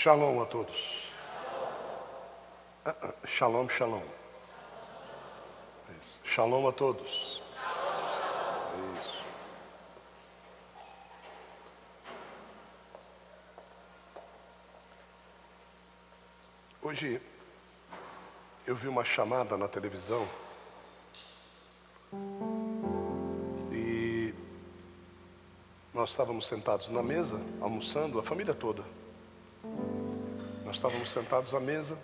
Shalom a todos. Ah, ah, Shalom, shalom. Isso. Shalom a todos. Isso. Hoje eu vi uma chamada na televisão e nós estávamos sentados na mesa, almoçando, a família toda. Nós estávamos sentados à mesa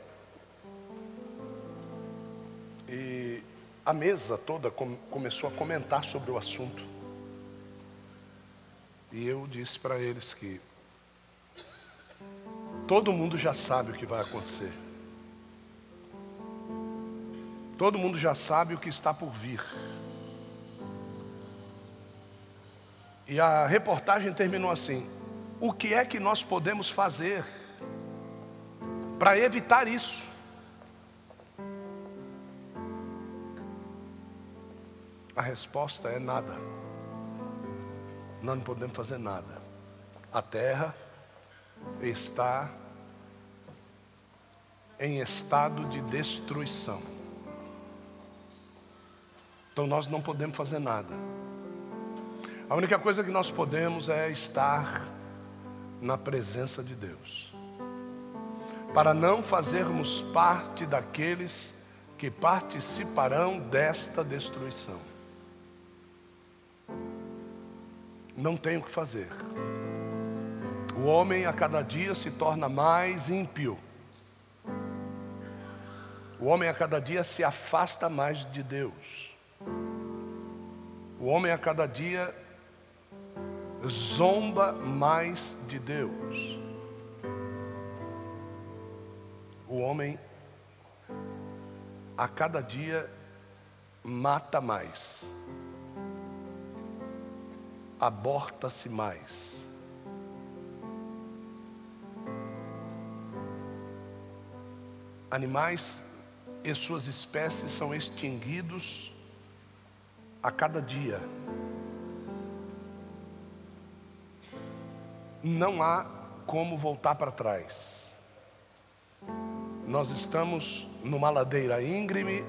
e a mesa toda com, começou a comentar sobre o assunto. E eu disse para eles que todo mundo já sabe o que vai acontecer. Todo mundo já sabe o que está por vir. E a reportagem terminou assim: o que é que nós podemos fazer para evitar isso? A resposta é nada. Nós não podemos fazer nada. A terra está em estado de destruição. Então nós não podemos fazer nada. A única coisa que nós podemos é estar na presença de Deus. Para não fazermos parte daqueles que participarão desta destruição. Não tem o que fazer. O homem a cada dia se torna mais ímpio. O homem a cada dia se afasta mais de Deus. O homem a cada dia zomba mais de Deus. O homem a cada dia mata mais, aborta-se mais. Animais e suas espécies são extinguidos a cada dia. Não há como voltar para trás. Nós estamos numa ladeira íngreme,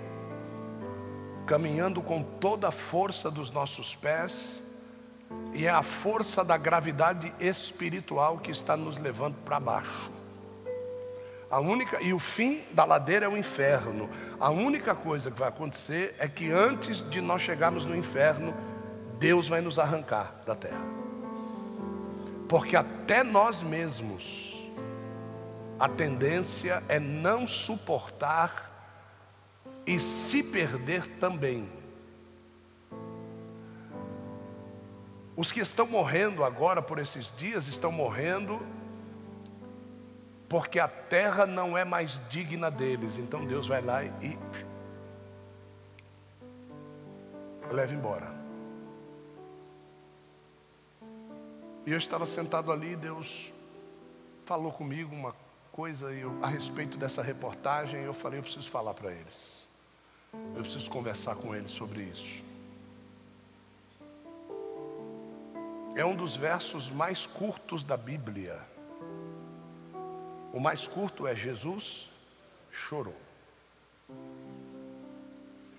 caminhando com toda a força dos nossos pés, e é a força da gravidade espiritual que está nos levando para baixo. A única e o fim da ladeira é o inferno. A única coisa que vai acontecer é que antes de nós chegarmos no inferno, Deus vai nos arrancar da terra. Porque até nós mesmos a tendência é não suportar e se perder também. Os que estão morrendo agora por esses dias estão morrendo porque a terra não é mais digna deles. Então Deus vai lá e leva embora. E eu estava sentado ali, Deus falou comigo uma coisa eu, a respeito dessa reportagem. Eu falei, eu preciso falar para eles. Eu preciso conversar com eles sobre isso. É um dos versos mais curtos da Bíblia. O mais curto é Jesus chorou.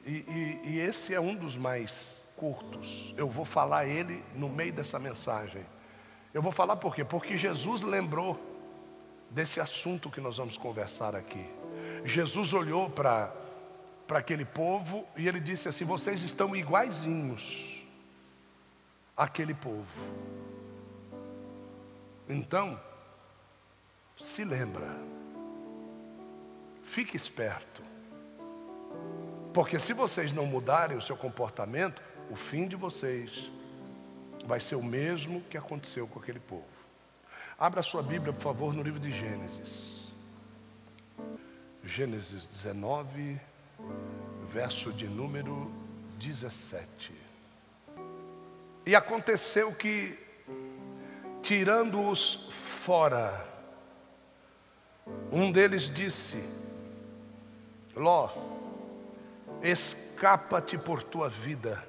E, e, e, esse é um dos mais curtos. Eu vou falar ele no meio dessa mensagem. Eu vou falar por quê? Porque Jesus lembrou desse assunto que nós vamos conversar aqui. Jesus olhou para aquele povo e ele disse assim: Vocês estão iguaizinhos àquele povo. Então, se lembra. Fique esperto. Porque se vocês não mudarem o seu comportamento, o fim de vocês vai ser o mesmo que aconteceu com aquele povo. Abra sua Bíblia, por favor, no livro de Gênesis. Gênesis 19, verso de número 17. E aconteceu que, tirando-os fora, um deles disse: Ló, escapa-te por tua vida,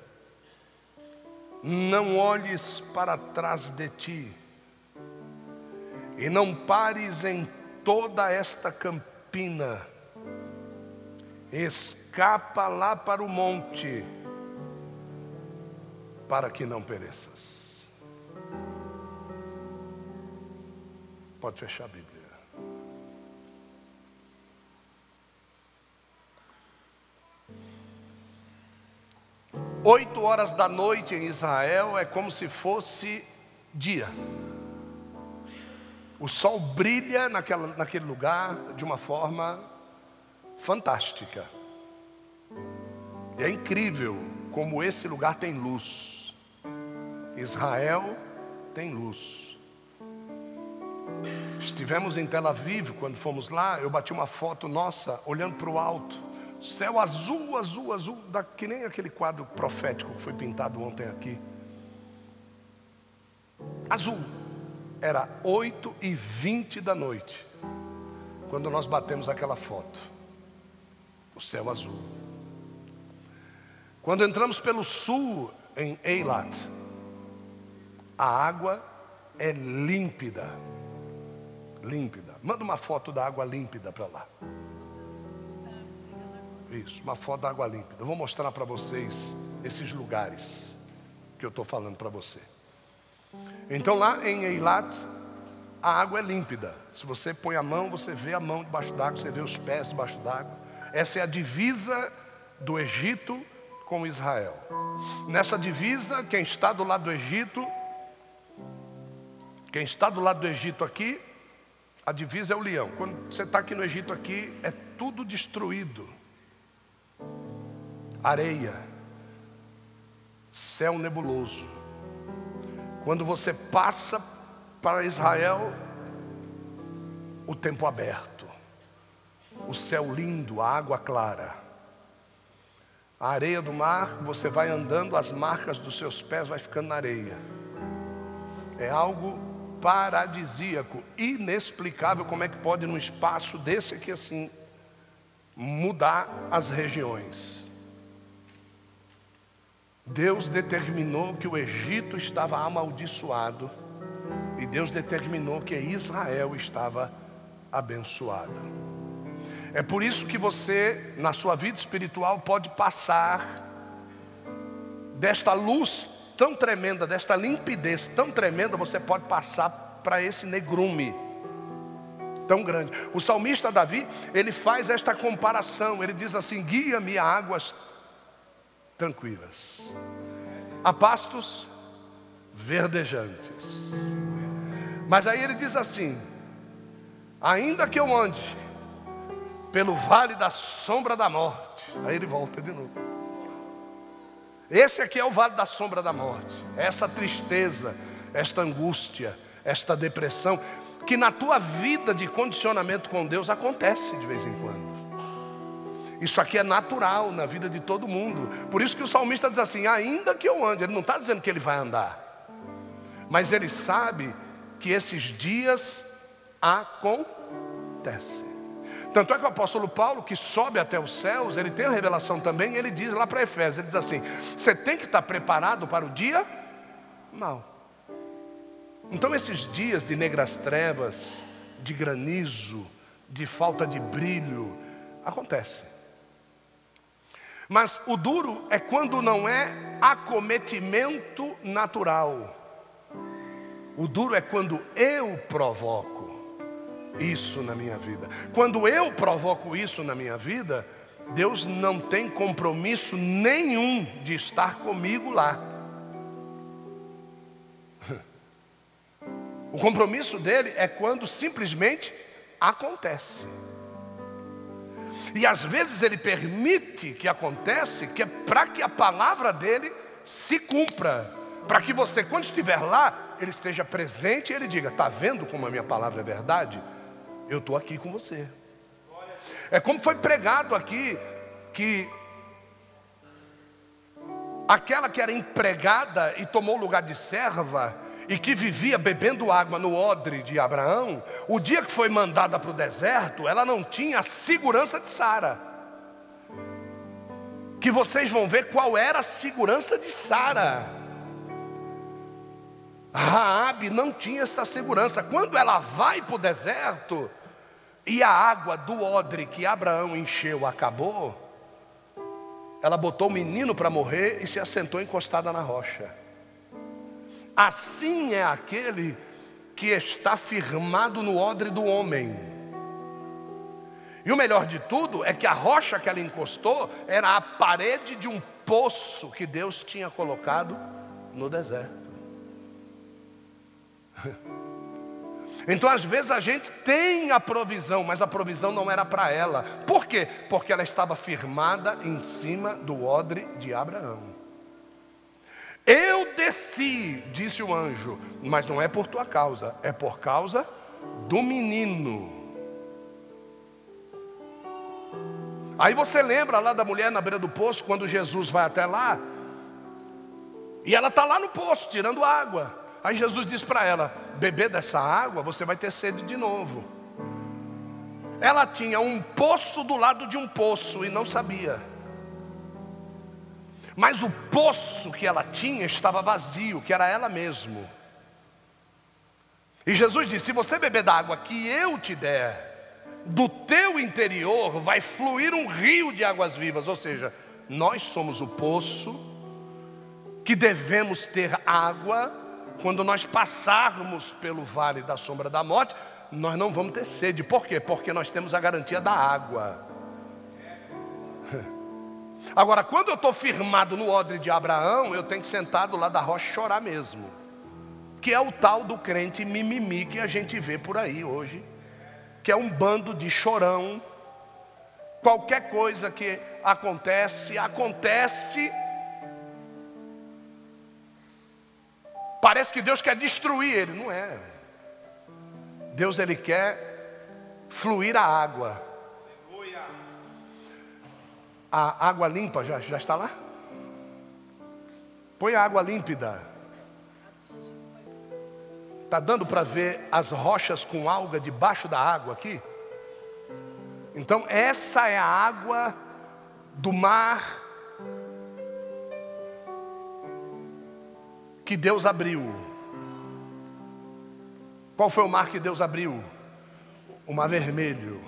não olhes para trás de ti, e não pares em toda esta campina, escapa lá para o monte, para que não pereças. Pode fechar a Bíblia. Oito horas da noite em Israel é como se fosse dia. O sol brilha naquela, naquele lugar de uma forma fantástica. E é incrível como esse lugar tem luz. Israel tem luz. Estivemos em Tel Aviv, quando fomos lá, eu bati uma foto nossa olhando para o alto. Céu azul, azul, azul, da, que nem aquele quadro profético que foi pintado ontem aqui. Azul. Era 8 e 20 da noite, quando nós batemos aquela foto. O céu azul. Quando entramos pelo sul, em Eilat, a água é límpida. Límpida. Manda uma foto da água límpida para lá. Isso, uma foto da água límpida. Eu vou mostrar para vocês esses lugares que eu estou falando para você. Então lá em Eilat, a água é límpida. Se você põe a mão, você vê a mão debaixo d'água, você vê os pés debaixo d'água. Essa é a divisa do Egito com Israel. Nessa divisa, quem está do lado do Egito, quem está do lado do Egito aqui, a divisa é o leão. Quando você está aqui no Egito aqui, é tudo destruído. Areia, céu nebuloso. Quando você passa para Israel, o tempo aberto, o céu lindo, a água clara. A areia do mar, você vai andando, as marcas dos seus pés vai ficando na areia. É algo paradisíaco, inexplicável como é que pode num espaço desse aqui assim mudar as regiões. Deus determinou que o Egito estava amaldiçoado e Deus determinou que Israel estava abençoado. É por isso que você, na sua vida espiritual, pode passar desta luz tão tremenda, desta limpidez tão tremenda, você pode passar para esse negrume tão grande. O salmista Davi, ele faz esta comparação, ele diz assim: guia-me a águas tranquilas, a pastos verdejantes. Mas aí ele diz assim: ainda que eu ande pelo vale da sombra da morte, aí ele volta de novo. Esse aqui é o vale da sombra da morte, essa tristeza, esta angústia, esta depressão, que na tua vida de condicionamento com Deus acontece de vez em quando. Isso aqui é natural na vida de todo mundo. Por isso que o salmista diz assim: ainda que eu ande, ele não está dizendo que ele vai andar, mas ele sabe que esses dias acontecem. Tanto é que o apóstolo Paulo, que sobe até os céus, ele tem a revelação também, ele diz lá para Efésios: ele diz assim: você tem que estar preparado para o dia mal. Então, esses dias de negras trevas, de granizo, de falta de brilho, acontecem. Mas o duro é quando não é acometimento natural. O duro é quando eu provoco isso na minha vida. Quando eu provoco isso na minha vida, Deus não tem compromisso nenhum de estar comigo lá. O compromisso dele é quando simplesmente acontece. E às vezes ele permite que aconteça, que é para que a palavra dele se cumpra, para que você, quando estiver lá, ele esteja presente e ele diga: Está vendo como a minha palavra é verdade? Eu estou aqui com você. É como foi pregado aqui, que aquela que era empregada e tomou o lugar de serva, e que vivia bebendo água no odre de Abraão, o dia que foi mandada para o deserto, ela não tinha a segurança de Sara. Que vocês vão ver qual era a segurança de Sara. Raabe não tinha esta segurança. Quando ela vai para o deserto, e a água do odre que Abraão encheu acabou, ela botou o menino para morrer e se assentou encostada na rocha. Assim é aquele que está firmado no odre do homem. E o melhor de tudo é que a rocha que ela encostou era a parede de um poço que Deus tinha colocado no deserto. Então, às vezes, a gente tem a provisão, mas a provisão não era para ela. Por quê? Porque ela estava firmada em cima do odre de Abraão. Eu desci, disse o anjo, mas não é por tua causa, é por causa do menino. Aí você lembra lá da mulher na beira do poço, quando Jesus vai até lá, e ela está lá no poço, tirando água. Aí Jesus diz para ela: beber dessa água, você vai ter sede de novo. Ela tinha um poço do lado de um poço e não sabia. Mas o poço que ela tinha estava vazio, que era ela mesmo. E Jesus disse: Se você beber da água que eu te der, do teu interior vai fluir um rio de águas vivas. Ou seja, nós somos o poço que devemos ter água quando nós passarmos pelo vale da sombra da morte, nós não vamos ter sede. Por quê? Porque nós temos a garantia da água. Agora, quando eu estou firmado no odre de Abraão, eu tenho que sentar do lado da rocha chorar mesmo. Que é o tal do crente mimimi que a gente vê por aí hoje. Que é um bando de chorão. Qualquer coisa que acontece, acontece Parece que Deus quer destruir ele, não é. Deus ele quer fluir a água. A água limpa já, já está lá? Põe a água límpida. Está dando para ver as rochas com alga debaixo da água aqui? Então, essa é a água do mar que Deus abriu. Qual foi o mar que Deus abriu? O mar vermelho.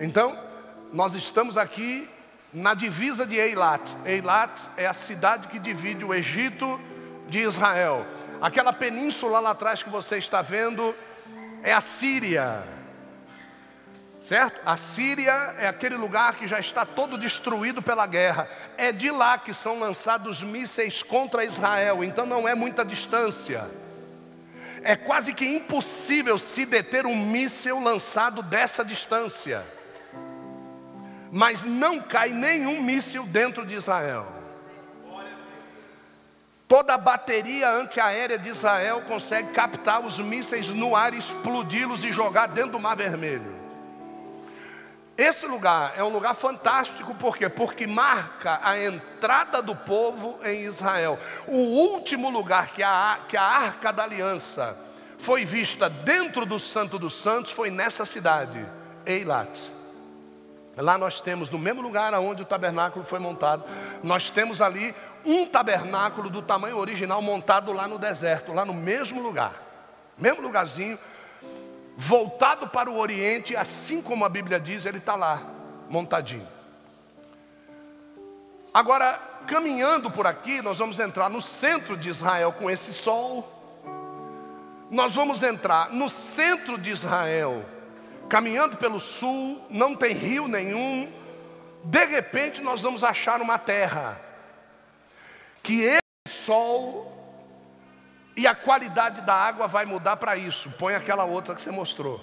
Então, nós estamos aqui na divisa de Eilat. Eilat é a cidade que divide o Egito de Israel. Aquela península lá atrás que você está vendo é a Síria. Certo? A Síria é aquele lugar que já está todo destruído pela guerra. É de lá que são lançados mísseis contra Israel, então não é muita distância. É quase que impossível se deter um míssil lançado dessa distância. Mas não cai nenhum míssil dentro de Israel. Toda a bateria antiaérea de Israel consegue captar os mísseis no ar, explodi-los e jogar dentro do Mar Vermelho. Esse lugar é um lugar fantástico, por quê? Porque marca a entrada do povo em Israel. O último lugar que a, que a arca da aliança foi vista dentro do Santo dos Santos foi nessa cidade, Eilat. Lá nós temos, no mesmo lugar onde o tabernáculo foi montado, nós temos ali um tabernáculo do tamanho original montado lá no deserto, lá no mesmo lugar, mesmo lugarzinho voltado para o Oriente, assim como a Bíblia diz, ele está lá, montadinho. Agora, caminhando por aqui, nós vamos entrar no centro de Israel com esse sol. Nós vamos entrar no centro de Israel, caminhando pelo sul, não tem rio nenhum. De repente, nós vamos achar uma terra que esse sol e a qualidade da água vai mudar para isso. Põe aquela outra que você mostrou.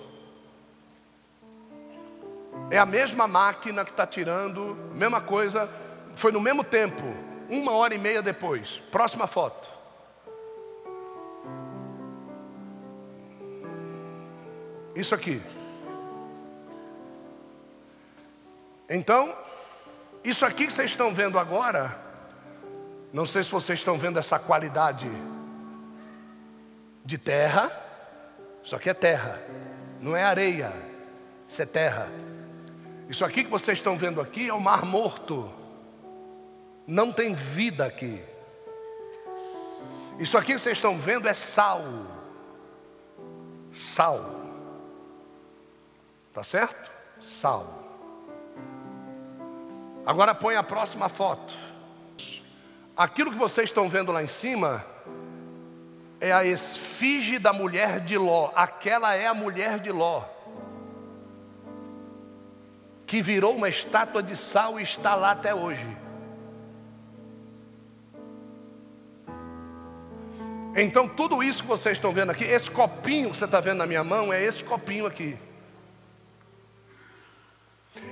É a mesma máquina que está tirando, mesma coisa, foi no mesmo tempo, uma hora e meia depois. Próxima foto. Isso aqui. Então, isso aqui que vocês estão vendo agora, não sei se vocês estão vendo essa qualidade de terra, só que é terra, não é areia, isso é terra. Isso aqui que vocês estão vendo aqui é o mar morto, não tem vida aqui. Isso aqui que vocês estão vendo é sal, sal. Tá certo? Sal. Agora põe a próxima foto. Aquilo que vocês estão vendo lá em cima é a esfinge da mulher de Ló. Aquela é a mulher de Ló. Que virou uma estátua de sal e está lá até hoje. Então, tudo isso que vocês estão vendo aqui, esse copinho que você está vendo na minha mão, é esse copinho aqui.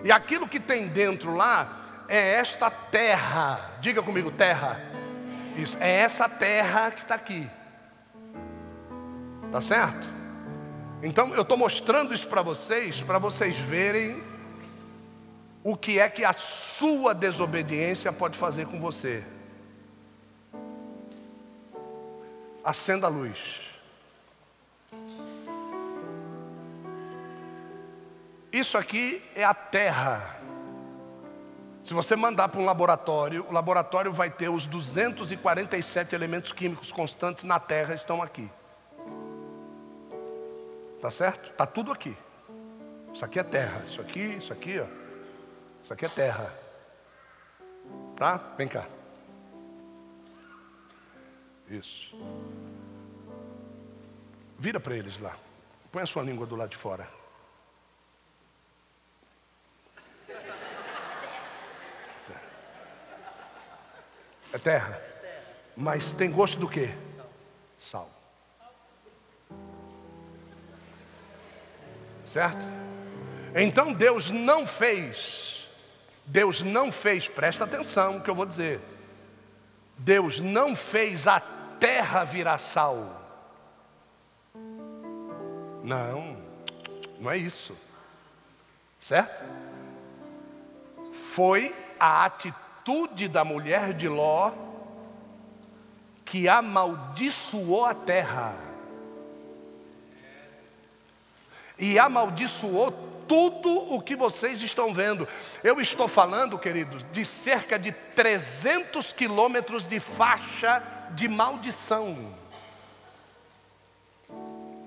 E aquilo que tem dentro lá é esta terra. Diga comigo, terra. Isso, é essa terra que está aqui. Tá certo? Então eu estou mostrando isso para vocês, para vocês verem o que é que a sua desobediência pode fazer com você. acenda a luz. Isso aqui é a terra. Se você mandar para um laboratório, o laboratório vai ter os 247 elementos químicos constantes na terra estão aqui. Tá certo? Tá tudo aqui. Isso aqui é terra. Isso aqui, isso aqui, ó. Isso aqui é terra. Tá? Vem cá. Isso. Vira para eles lá. Põe a sua língua do lado de fora. É terra. Mas tem gosto do quê? Sal. Certo? Então Deus não fez, Deus não fez, presta atenção no que eu vou dizer. Deus não fez a terra virar sal. Não, não é isso. Certo? Foi a atitude da mulher de Ló que amaldiçoou a terra. E amaldiçoou tudo o que vocês estão vendo. Eu estou falando, queridos, de cerca de 300 quilômetros de faixa de maldição.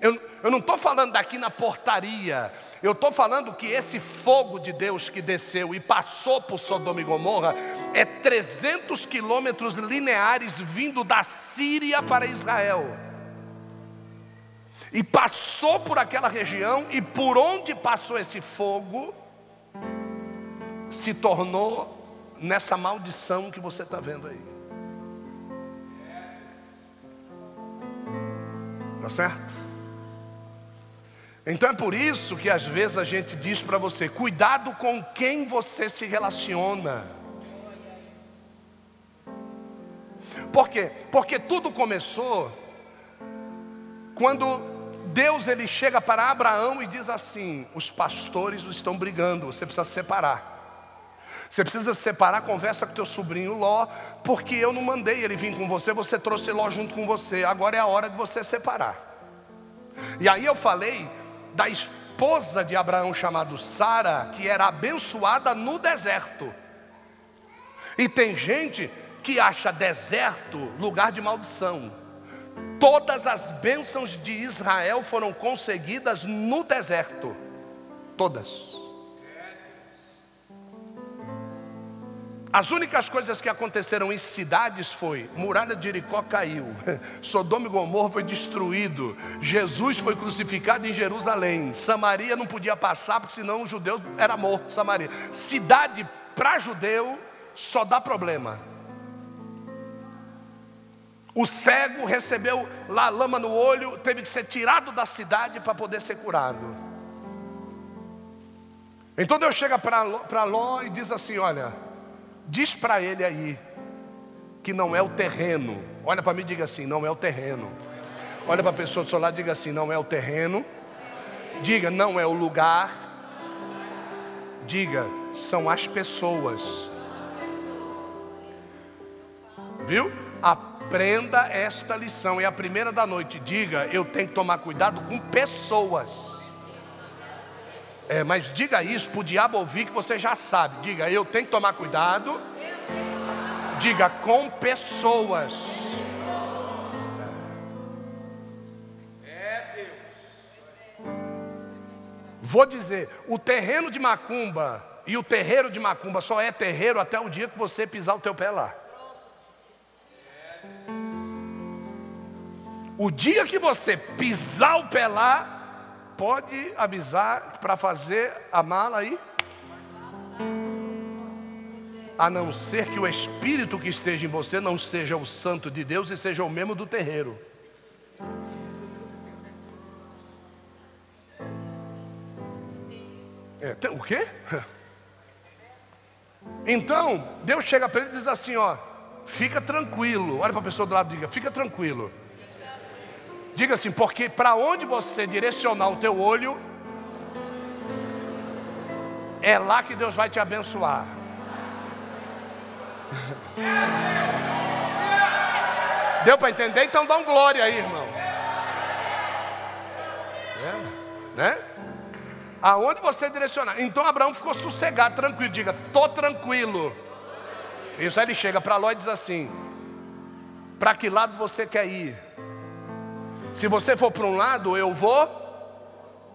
Eu, eu não estou falando daqui na portaria, eu estou falando que esse fogo de Deus que desceu e passou por Sodoma e Gomorra é 300 quilômetros lineares vindo da Síria para Israel. E passou por aquela região, e por onde passou esse fogo, se tornou nessa maldição que você está vendo aí. Tá certo? Então é por isso que às vezes a gente diz para você: cuidado com quem você se relaciona. Por quê? Porque tudo começou quando Deus ele chega para Abraão e diz assim: os pastores estão brigando, você precisa separar. Você precisa separar, conversa com teu sobrinho Ló, porque eu não mandei ele vir com você, você trouxe Ló junto com você. Agora é a hora de você separar. E aí eu falei da esposa de Abraão chamada Sara, que era abençoada no deserto. E tem gente que acha deserto lugar de maldição. Todas as bênçãos de Israel foram conseguidas no deserto. Todas. As únicas coisas que aconteceram em cidades foi: muralha de Jericó caiu, Sodoma e Gomorra foi destruído, Jesus foi crucificado em Jerusalém, Samaria não podia passar porque senão o judeu era morto. Samaria, cidade para judeu só dá problema. O cego recebeu lá lama no olho, teve que ser tirado da cidade para poder ser curado. Então Deus chega para Ló e diz assim: Olha, Diz para ele aí que não é o terreno. Olha para mim e diga assim: não é o terreno. Olha para a pessoa do seu lado e diga assim: não é o terreno. Diga, não é o lugar. Diga, são as pessoas. Viu? Aprenda esta lição. É a primeira da noite. Diga, eu tenho que tomar cuidado com pessoas. É, mas diga isso para o diabo ouvir que você já sabe. Diga, eu tenho que tomar cuidado. Diga, com pessoas. Vou dizer, o terreno de Macumba e o terreiro de Macumba só é terreiro até o dia que você pisar o teu pé lá. O dia que você pisar o pé lá, pode avisar para fazer a mala aí. A não ser que o espírito que esteja em você não seja o santo de Deus e seja o mesmo do terreiro. É, o quê? Então, Deus chega para ele e diz assim: ó, fica tranquilo. Olha para a pessoa do lado e diga: fica tranquilo. Diga assim, porque para onde você direcionar o teu olho, é lá que Deus vai te abençoar. Deu para entender? Então dá um glória aí, irmão. É, né? Aonde você direcionar. Então Abraão ficou sossegado, tranquilo. Diga, tô tranquilo. Isso aí ele chega para Ló e diz assim: Para que lado você quer ir? Se você for para um lado, eu vou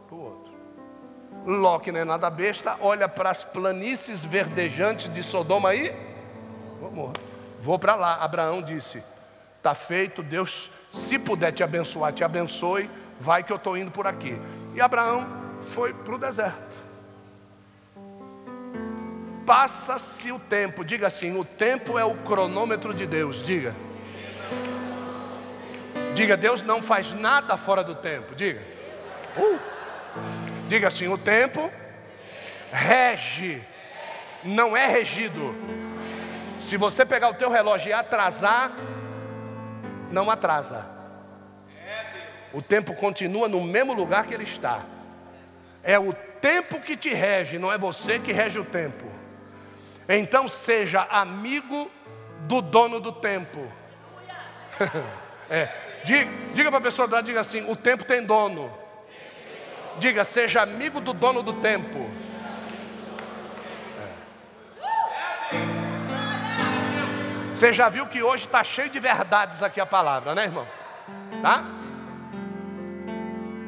para o outro. Ló, que não é nada besta, olha para as planícies verdejantes de Sodoma aí. Vou, vou para lá. Abraão disse: Está feito, Deus, se puder te abençoar, te abençoe. Vai que eu estou indo por aqui. E Abraão foi para o deserto. Passa-se o tempo, diga assim: o tempo é o cronômetro de Deus, diga. Diga, Deus não faz nada fora do tempo. Diga. Uh. Diga assim: o tempo rege, não é regido. Se você pegar o teu relógio e atrasar, não atrasa. O tempo continua no mesmo lugar que ele está. É o tempo que te rege, não é você que rege o tempo. Então seja amigo do dono do tempo. é, Diga, diga para a pessoa diga assim: o tempo tem dono. Diga, seja amigo do dono do tempo. É. Você já viu que hoje está cheio de verdades aqui a palavra, né, irmão? Tá?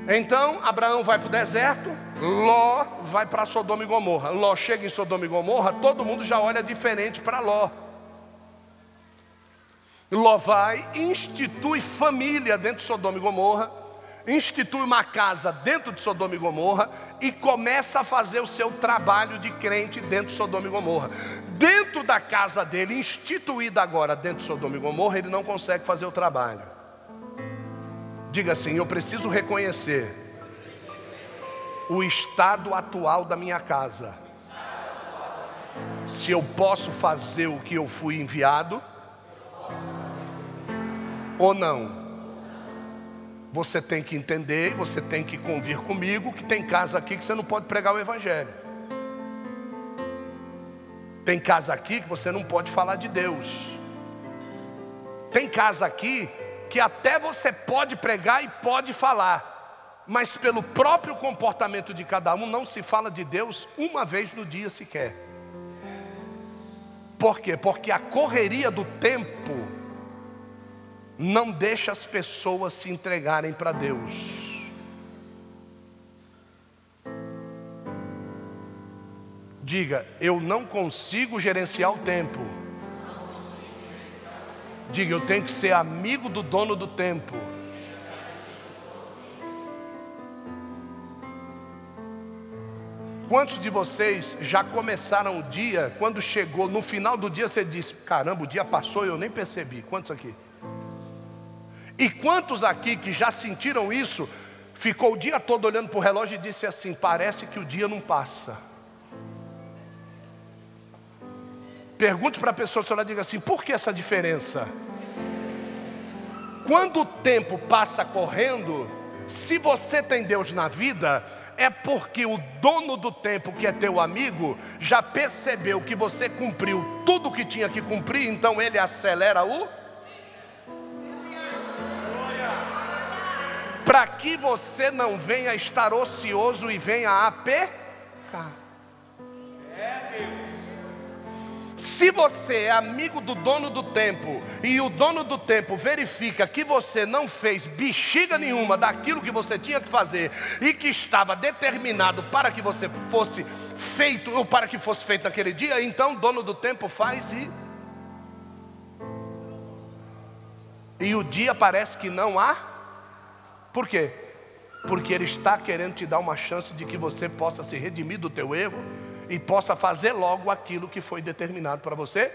Então Abraão vai para o deserto, Ló vai para Sodoma e Gomorra. Ló chega em Sodoma e Gomorra, todo mundo já olha diferente para Ló. Ló vai, institui família dentro de Sodoma e Gomorra, institui uma casa dentro de Sodoma e Gomorra e começa a fazer o seu trabalho de crente dentro de Sodoma e Gomorra. Dentro da casa dele, instituída agora dentro de Sodoma e Gomorra, ele não consegue fazer o trabalho. Diga assim: eu preciso reconhecer o estado atual da minha casa. Se eu posso fazer o que eu fui enviado ou não? Você tem que entender, você tem que convir comigo que tem casa aqui que você não pode pregar o Evangelho. Tem casa aqui que você não pode falar de Deus. Tem casa aqui que até você pode pregar e pode falar, mas pelo próprio comportamento de cada um não se fala de Deus uma vez no dia sequer. Por quê? Porque a correria do tempo não deixa as pessoas se entregarem para Deus. Diga, eu não consigo gerenciar o tempo. Diga, eu tenho que ser amigo do dono do tempo. Quantos de vocês já começaram o dia, quando chegou no final do dia, você disse: Caramba, o dia passou e eu nem percebi. Quantos aqui? E quantos aqui que já sentiram isso, ficou o dia todo olhando para o relógio e disse assim: parece que o dia não passa. Pergunte para a pessoa, se ela diga assim: por que essa diferença? Quando o tempo passa correndo, se você tem Deus na vida, é porque o dono do tempo, que é teu amigo, já percebeu que você cumpriu tudo o que tinha que cumprir, então ele acelera o para que você não venha estar ocioso e venha a pecar. Se Se você é amigo do dono do tempo e o dono do tempo verifica que você não fez bexiga nenhuma daquilo que você tinha que fazer e que estava determinado para que você fosse feito ou para que fosse feito naquele dia, então o dono do tempo faz e e o dia parece que não há. Por quê? Porque ele está querendo te dar uma chance de que você possa se redimir do teu erro e possa fazer logo aquilo que foi determinado para você.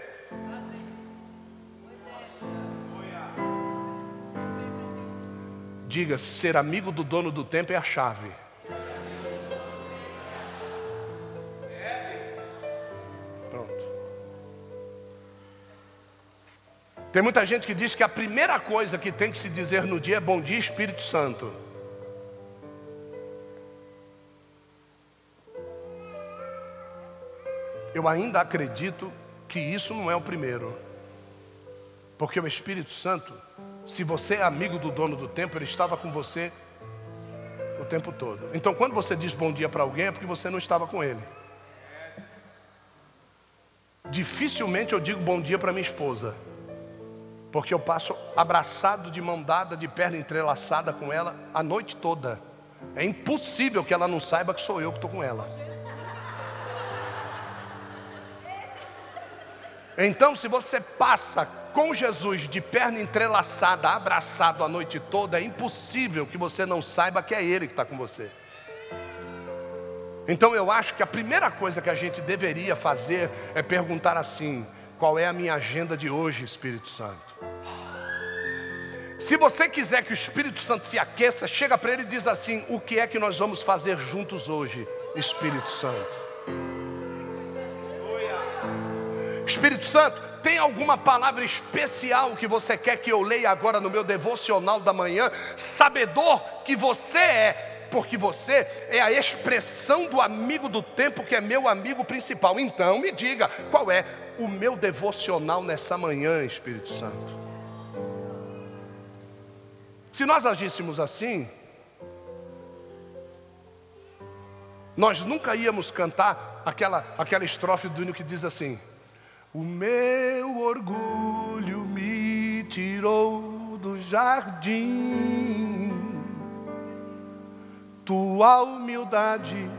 Diga, ser amigo do dono do tempo é a chave. Pronto. Tem muita gente que diz que a primeira coisa que tem que se dizer no dia é bom dia, Espírito Santo. Eu ainda acredito que isso não é o primeiro. Porque o Espírito Santo, se você é amigo do dono do tempo, ele estava com você o tempo todo. Então, quando você diz bom dia para alguém, é porque você não estava com ele. Dificilmente eu digo bom dia para minha esposa, porque eu passo abraçado de mão dada, de perna entrelaçada com ela a noite toda. É impossível que ela não saiba que sou eu que estou com ela. Então, se você passa com Jesus de perna entrelaçada, abraçado a noite toda, é impossível que você não saiba que é Ele que está com você. Então, eu acho que a primeira coisa que a gente deveria fazer é perguntar assim: qual é a minha agenda de hoje, Espírito Santo? Se você quiser que o Espírito Santo se aqueça, chega para ele e diz assim: o que é que nós vamos fazer juntos hoje, Espírito Santo? Espírito Santo, tem alguma palavra especial que você quer que eu leia agora no meu devocional da manhã? Sabedor que você é, porque você é a expressão do amigo do tempo que é meu amigo principal. Então me diga, qual é o meu devocional nessa manhã, Espírito Santo? Se nós agíssemos assim, nós nunca íamos cantar aquela, aquela estrofe do hino que diz assim: o meu orgulho me tirou do jardim, tua humildade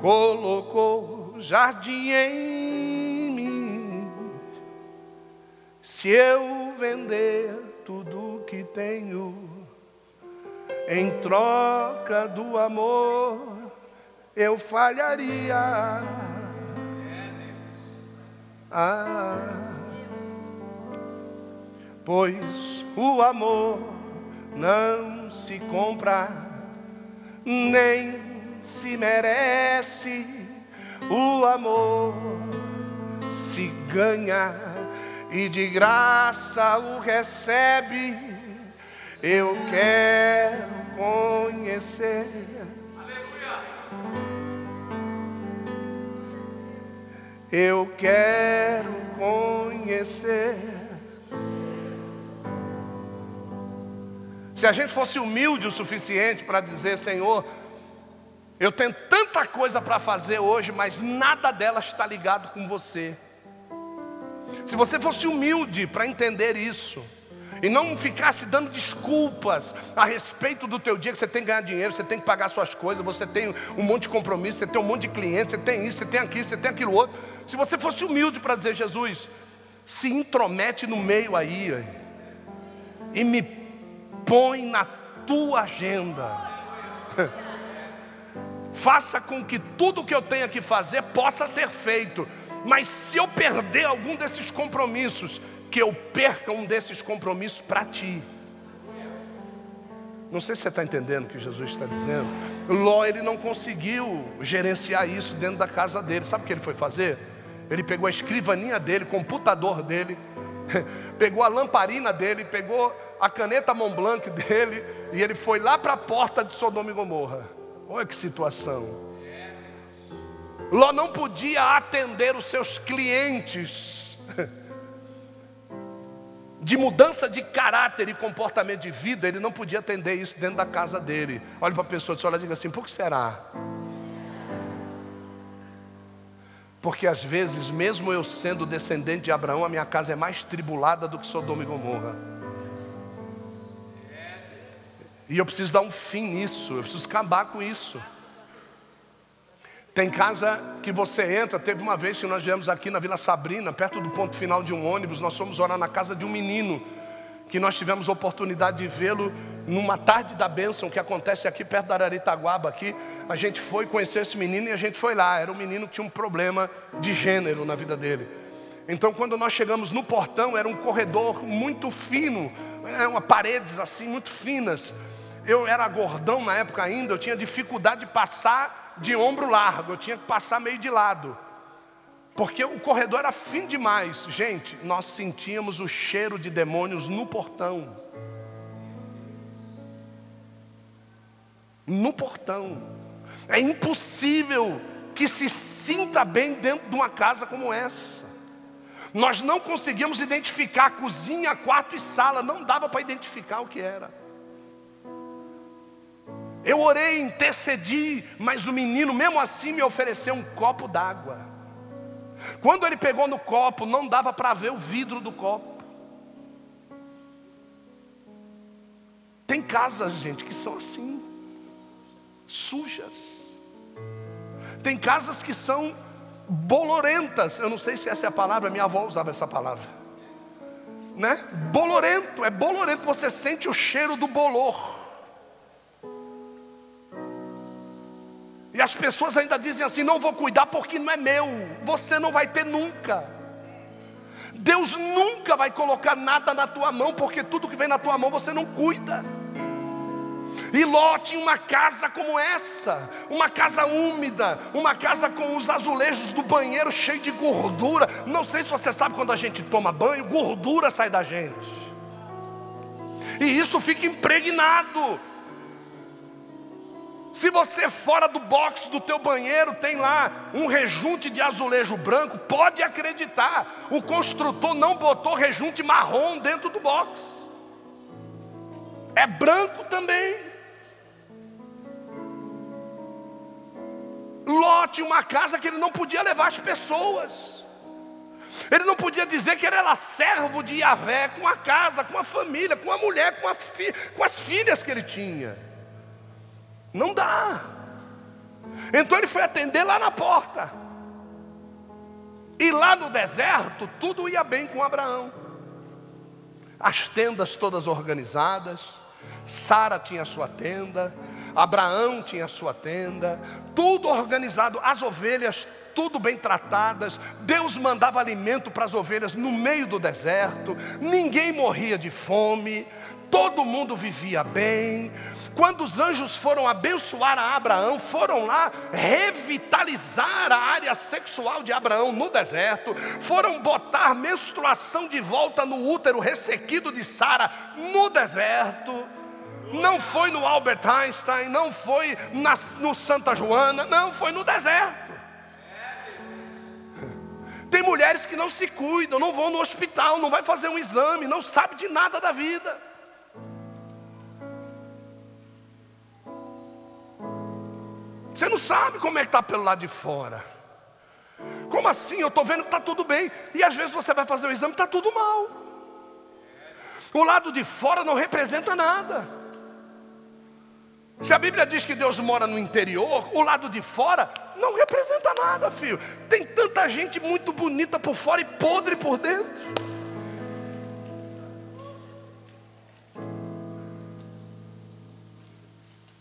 colocou jardim em mim. Se eu vender tudo que tenho em troca do amor, eu falharia ah, pois o amor não se compra, nem se merece. O amor se ganha e de graça o recebe. Eu quero conhecer eu quero conhecer. Se a gente fosse humilde o suficiente para dizer, Senhor, eu tenho tanta coisa para fazer hoje, mas nada delas está ligado com você. Se você fosse humilde para entender isso, e não ficasse dando desculpas a respeito do teu dia que você tem que ganhar dinheiro, você tem que pagar suas coisas, você tem um monte de compromisso, você tem um monte de clientes, você tem isso, você tem aquilo, você tem aquilo outro. Se você fosse humilde para dizer, Jesus, se intromete no meio aí e me põe na tua agenda. Faça com que tudo que eu tenha que fazer possa ser feito. Mas se eu perder algum desses compromissos, que eu perca um desses compromissos para ti. Não sei se você está entendendo o que Jesus está dizendo. Ló, ele não conseguiu gerenciar isso dentro da casa dele. Sabe o que ele foi fazer? Ele pegou a escrivaninha dele, o computador dele, pegou a lamparina dele, pegou a caneta Montblanc dele, e ele foi lá para a porta de Sodoma e Gomorra. Olha que situação. Ló não podia atender os seus clientes de mudança de caráter e comportamento de vida, ele não podia atender isso dentro da casa dele. Olha para a pessoa, e diga assim: por que será? Porque às vezes, mesmo eu sendo descendente de Abraão, a minha casa é mais tribulada do que Sodoma e Gomorra. E eu preciso dar um fim nisso, eu preciso acabar com isso. Tem casa que você entra, teve uma vez que nós viemos aqui na Vila Sabrina, perto do ponto final de um ônibus, nós fomos orar na casa de um menino, que nós tivemos oportunidade de vê-lo numa tarde da bênção que acontece aqui perto da Araritaguaba aqui, a gente foi conhecer esse menino e a gente foi lá. Era um menino que tinha um problema de gênero na vida dele. Então, quando nós chegamos no portão, era um corredor muito fino, é, uma paredes assim muito finas. Eu era gordão na época ainda, eu tinha dificuldade de passar de ombro largo, eu tinha que passar meio de lado. Porque o corredor era fino demais. Gente, nós sentíamos o cheiro de demônios no portão. No portão. É impossível que se sinta bem dentro de uma casa como essa. Nós não conseguimos identificar cozinha, quarto e sala, não dava para identificar o que era. Eu orei, intercedi, mas o menino, mesmo assim, me ofereceu um copo d'água. Quando ele pegou no copo, não dava para ver o vidro do copo. Tem casas, gente, que são assim, sujas. Tem casas que são bolorentas. Eu não sei se essa é a palavra, minha avó usava essa palavra. Né? Bolorento, é bolorento, você sente o cheiro do bolor. E as pessoas ainda dizem assim: não vou cuidar porque não é meu. Você não vai ter nunca. Deus nunca vai colocar nada na tua mão, porque tudo que vem na tua mão você não cuida. E Ló tinha uma casa como essa, uma casa úmida, uma casa com os azulejos do banheiro cheio de gordura. Não sei se você sabe quando a gente toma banho, gordura sai da gente. E isso fica impregnado. Se você fora do box do teu banheiro tem lá um rejunte de azulejo branco, pode acreditar, o construtor não botou rejunte marrom dentro do box. É branco também. Lote uma casa que ele não podia levar as pessoas. Ele não podia dizer que ele era servo de Yahvé com a casa, com a família, com a mulher, com, a fi com as filhas que ele tinha. Não dá. Então ele foi atender lá na porta. E lá no deserto, tudo ia bem com Abraão. As tendas todas organizadas, Sara tinha sua tenda, Abraão tinha sua tenda, tudo organizado, as ovelhas tudo bem tratadas, Deus mandava alimento para as ovelhas no meio do deserto, ninguém morria de fome, todo mundo vivia bem. Quando os anjos foram abençoar a Abraão, foram lá revitalizar a área sexual de Abraão no deserto, foram botar menstruação de volta no útero ressequido de Sara no deserto. Não foi no Albert Einstein, não foi na, no Santa Joana, não, foi no deserto. Tem mulheres que não se cuidam, não vão no hospital, não vai fazer um exame, não sabe de nada da vida. Você não sabe como é que está pelo lado de fora. Como assim? Eu estou vendo que está tudo bem. E às vezes você vai fazer o exame e está tudo mal. O lado de fora não representa nada. Se a Bíblia diz que Deus mora no interior, o lado de fora não representa nada, filho. Tem tanta gente muito bonita por fora e podre por dentro.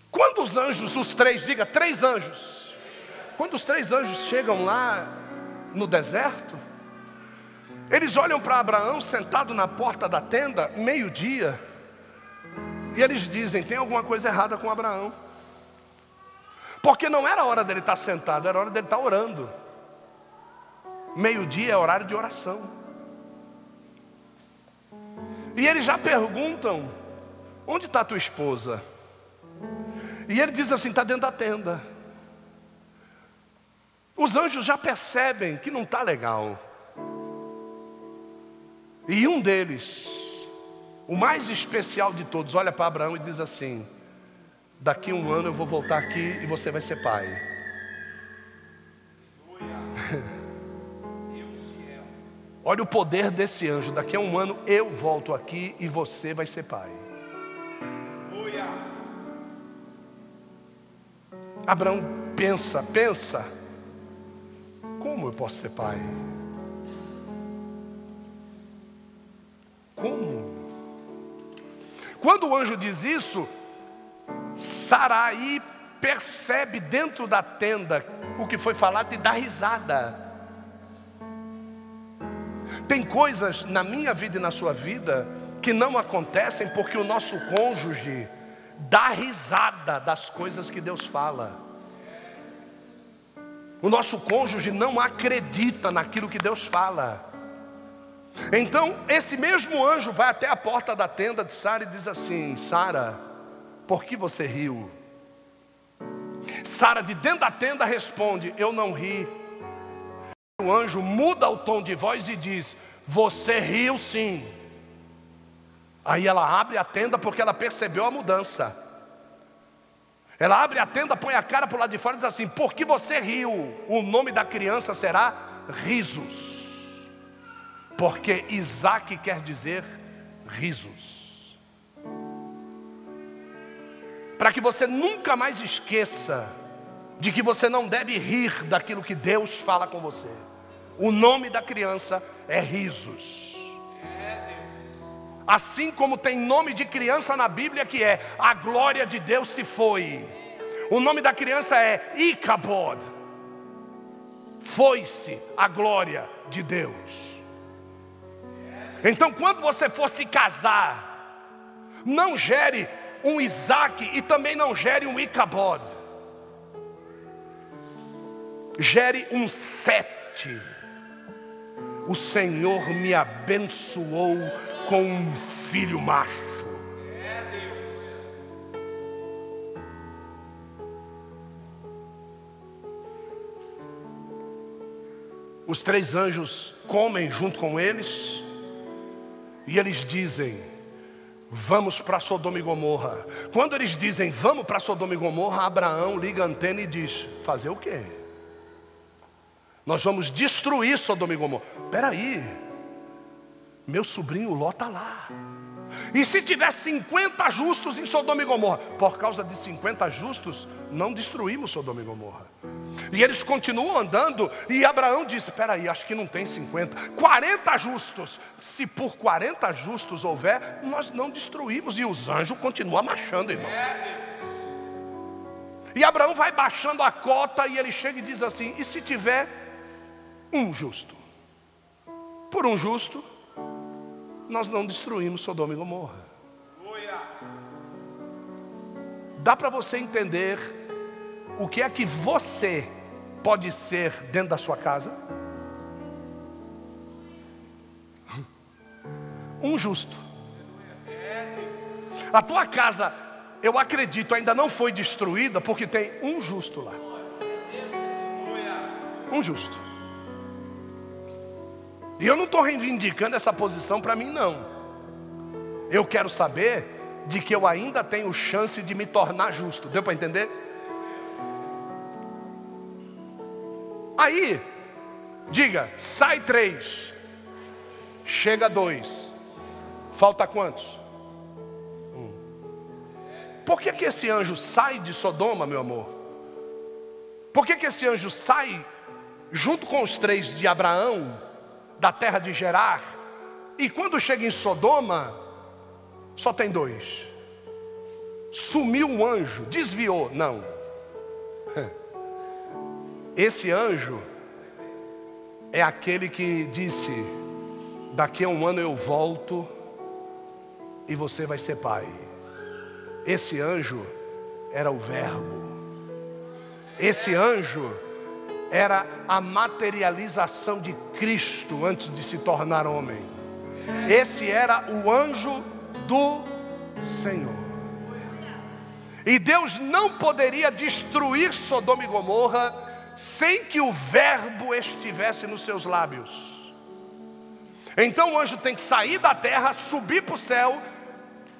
Quando os anjos, os três, diga três anjos, quando os três anjos chegam lá no deserto, eles olham para Abraão sentado na porta da tenda, meio-dia, e eles dizem: tem alguma coisa errada com Abraão. Porque não era hora dele estar sentado, era hora dele estar orando. Meio-dia é horário de oração. E eles já perguntam: onde está tua esposa? E ele diz assim: está dentro da tenda. Os anjos já percebem que não está legal. E um deles o mais especial de todos, olha para Abraão e diz assim: Daqui um ano eu vou voltar aqui e você vai ser pai. Olha o poder desse anjo. Daqui a um ano eu volto aqui e você vai ser pai. Abraão pensa, pensa. Como eu posso ser pai? Como? Quando o anjo diz isso, Saraí percebe dentro da tenda o que foi falado e dá risada. Tem coisas na minha vida e na sua vida que não acontecem porque o nosso cônjuge dá risada das coisas que Deus fala. O nosso cônjuge não acredita naquilo que Deus fala. Então, esse mesmo anjo vai até a porta da tenda de Sara e diz assim: Sara, por que você riu? Sara, de dentro da tenda, responde: Eu não ri. O anjo muda o tom de voz e diz: Você riu sim. Aí ela abre a tenda porque ela percebeu a mudança. Ela abre a tenda, põe a cara para o lado de fora e diz assim: Por que você riu? O nome da criança será Risos. Porque Isaac quer dizer risos. Para que você nunca mais esqueça de que você não deve rir daquilo que Deus fala com você. O nome da criança é risos. Assim como tem nome de criança na Bíblia que é a glória de Deus se foi. O nome da criança é Icabod. Foi-se a glória de Deus. Então, quando você for se casar, não gere um Isaac e também não gere um Icabod. Gere um sete. O Senhor me abençoou com um filho macho. Os três anjos comem junto com eles. E eles dizem: Vamos para Sodoma e Gomorra. Quando eles dizem vamos para Sodoma e Gomorra, Abraão liga a antena e diz: Fazer o quê? Nós vamos destruir Sodoma e Gomorra. Espera aí, meu sobrinho Ló está lá. E se tiver 50 justos em Sodoma e Gomorra, por causa de 50 justos, não destruímos Sodoma e Gomorra. E eles continuam andando, e Abraão disse: Espera aí, acho que não tem 50, 40 justos. Se por 40 justos houver, nós não destruímos, e os anjos continuam marchando, irmão. E Abraão vai baixando a cota, e ele chega e diz assim: E se tiver um justo? Por um justo, nós não destruímos Sodoma e Gomorra. Dá para você entender o que é que você pode ser dentro da sua casa? Um justo. A tua casa, eu acredito, ainda não foi destruída porque tem um justo lá. Um justo. E eu não estou reivindicando essa posição para mim, não. Eu quero saber de que eu ainda tenho chance de me tornar justo. Deu para entender? Aí, diga, sai três, chega dois, falta quantos? Um. Por que, que esse anjo sai de Sodoma, meu amor? Por que, que esse anjo sai junto com os três de Abraão, da terra de Gerar, e quando chega em Sodoma, só tem dois? Sumiu um anjo, desviou, não. Esse anjo é aquele que disse: Daqui a um ano eu volto e você vai ser pai. Esse anjo era o Verbo. Esse anjo era a materialização de Cristo antes de se tornar homem. Esse era o anjo do Senhor. E Deus não poderia destruir Sodoma e Gomorra sem que o verbo estivesse nos seus lábios. Então o anjo tem que sair da terra, subir para o céu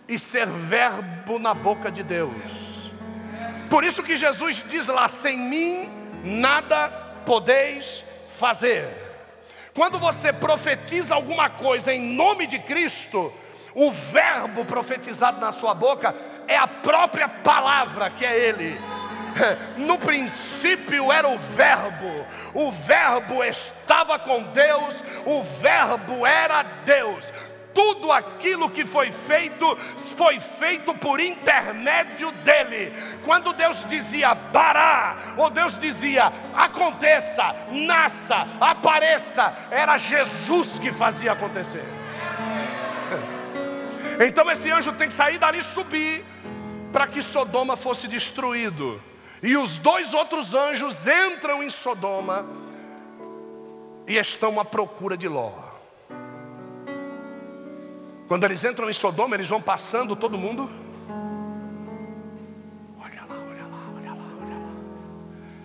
e ser verbo na boca de Deus. Por isso que Jesus diz lá: sem mim nada podeis fazer. Quando você profetiza alguma coisa em nome de Cristo, o verbo profetizado na sua boca é a própria palavra que é Ele. No princípio era o Verbo, o Verbo estava com Deus, o Verbo era Deus tudo aquilo que foi feito, foi feito por intermédio dele. Quando Deus dizia bará, ou Deus dizia aconteça, nasça, apareça, era Jesus que fazia acontecer. Então esse anjo tem que sair dali e subir para que Sodoma fosse destruído. E os dois outros anjos entram em Sodoma e estão à procura de Ló. Quando eles entram em Sodoma, eles vão passando todo mundo. Olha lá, olha lá, olha lá, olha lá.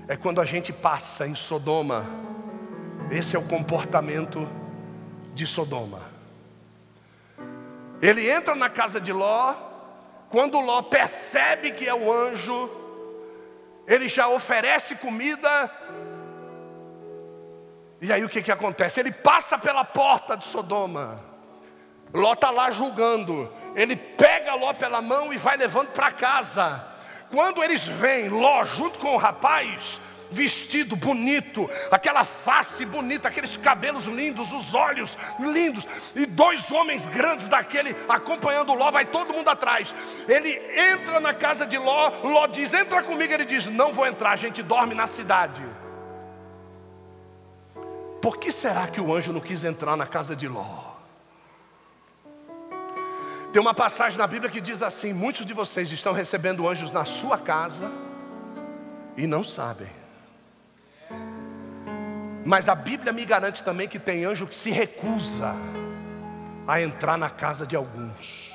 É quando a gente passa em Sodoma. Esse é o comportamento de Sodoma. Ele entra na casa de Ló. Quando Ló percebe que é o anjo, ele já oferece comida. E aí o que, que acontece? Ele passa pela porta de Sodoma. Ló está lá julgando. Ele pega Ló pela mão e vai levando para casa. Quando eles vêm, Ló junto com o rapaz, vestido bonito, aquela face bonita, aqueles cabelos lindos, os olhos lindos, e dois homens grandes daquele acompanhando Ló, vai todo mundo atrás. Ele entra na casa de Ló, Ló diz: Entra comigo. Ele diz: Não vou entrar, a gente dorme na cidade. Por que será que o anjo não quis entrar na casa de Ló? Tem uma passagem na Bíblia que diz assim: Muitos de vocês estão recebendo anjos na sua casa e não sabem. Mas a Bíblia me garante também que tem anjo que se recusa a entrar na casa de alguns.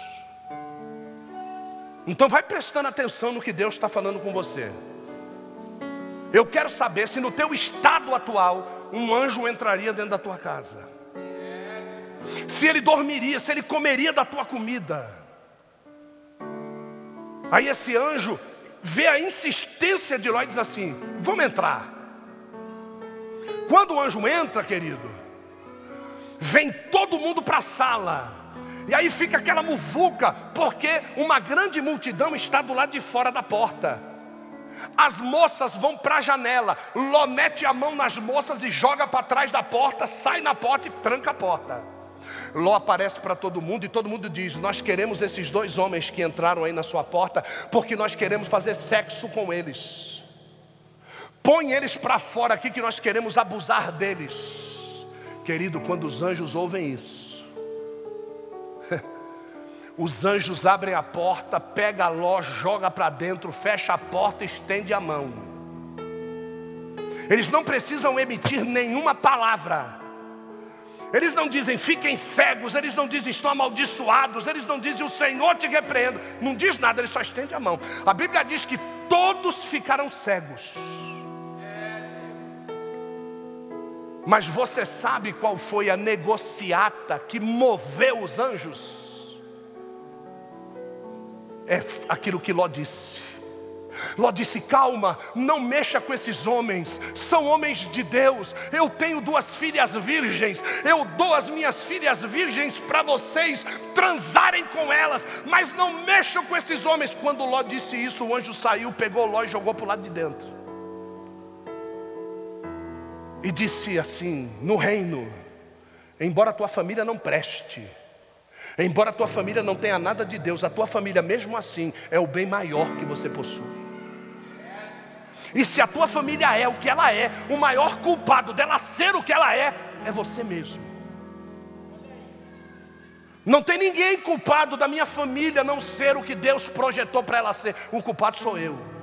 Então vai prestando atenção no que Deus está falando com você. Eu quero saber se no teu estado atual um anjo entraria dentro da tua casa se ele dormiria, se ele comeria da tua comida. Aí esse anjo vê a insistência de Ló e diz assim: Vamos entrar. Quando o anjo entra, querido, vem todo mundo para a sala. E aí fica aquela muvuca, porque uma grande multidão está do lado de fora da porta. As moças vão para a janela, Ló mete a mão nas moças e joga para trás da porta, sai na porta e tranca a porta. Ló aparece para todo mundo e todo mundo diz: Nós queremos esses dois homens que entraram aí na sua porta, porque nós queremos fazer sexo com eles. Põe eles para fora aqui que nós queremos abusar deles. Querido, quando os anjos ouvem isso, os anjos abrem a porta, pega Ló, joga para dentro, fecha a porta, estende a mão. Eles não precisam emitir nenhuma palavra. Eles não dizem fiquem cegos, eles não dizem estão amaldiçoados, eles não dizem o Senhor te repreenda. Não diz nada, ele só estende a mão. A Bíblia diz que todos ficaram cegos. Mas você sabe qual foi a negociata que moveu os anjos? É aquilo que Ló disse. Ló disse: Calma, não mexa com esses homens, são homens de Deus. Eu tenho duas filhas virgens, eu dou as minhas filhas virgens para vocês transarem com elas, mas não mexam com esses homens. Quando Ló disse isso, o anjo saiu, pegou Ló e jogou para o lado de dentro. E disse assim: No reino, embora tua família não preste, Embora a tua família não tenha nada de Deus, a tua família, mesmo assim, é o bem maior que você possui. E se a tua família é o que ela é, o maior culpado dela ser o que ela é, é você mesmo. Não tem ninguém culpado da minha família não ser o que Deus projetou para ela ser. O culpado sou eu.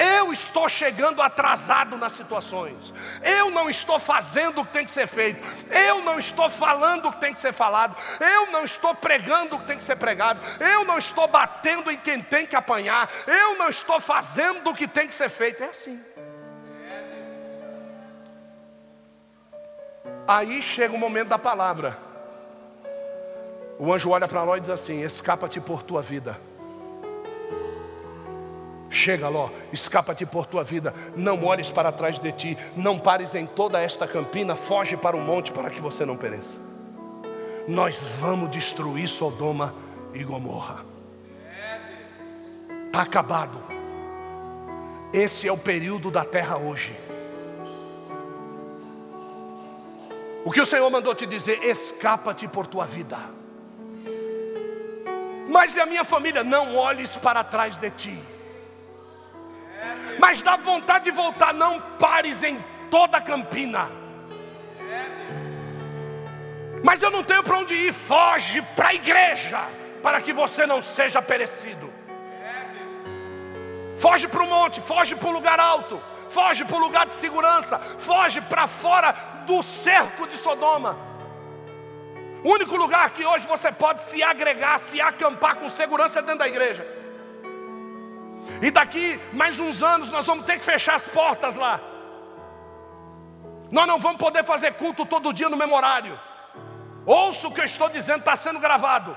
Eu estou chegando atrasado nas situações. Eu não estou fazendo o que tem que ser feito. Eu não estou falando o que tem que ser falado. Eu não estou pregando o que tem que ser pregado. Eu não estou batendo em quem tem que apanhar. Eu não estou fazendo o que tem que ser feito. É assim. Aí chega o momento da palavra. O anjo olha para nós e diz assim: Escapa-te por tua vida Chega, Ló, escapa-te por tua vida, não olhes para trás de ti, não pares em toda esta campina, foge para o monte para que você não pereça. Nós vamos destruir Sodoma e Gomorra. Está acabado. Esse é o período da terra hoje. O que o Senhor mandou te dizer? Escapa-te por tua vida. Mas e a minha família? Não olhes para trás de ti. Mas dá vontade de voltar, não pares em toda campina. Mas eu não tenho para onde ir, foge para a igreja, para que você não seja perecido. Foge para o monte, foge para o lugar alto, foge para o lugar de segurança, foge para fora do cerco de Sodoma. O único lugar que hoje você pode se agregar, se acampar com segurança é dentro da igreja. E daqui mais uns anos nós vamos ter que fechar as portas lá. Nós não vamos poder fazer culto todo dia no memorário. Ouça o que eu estou dizendo, está sendo gravado.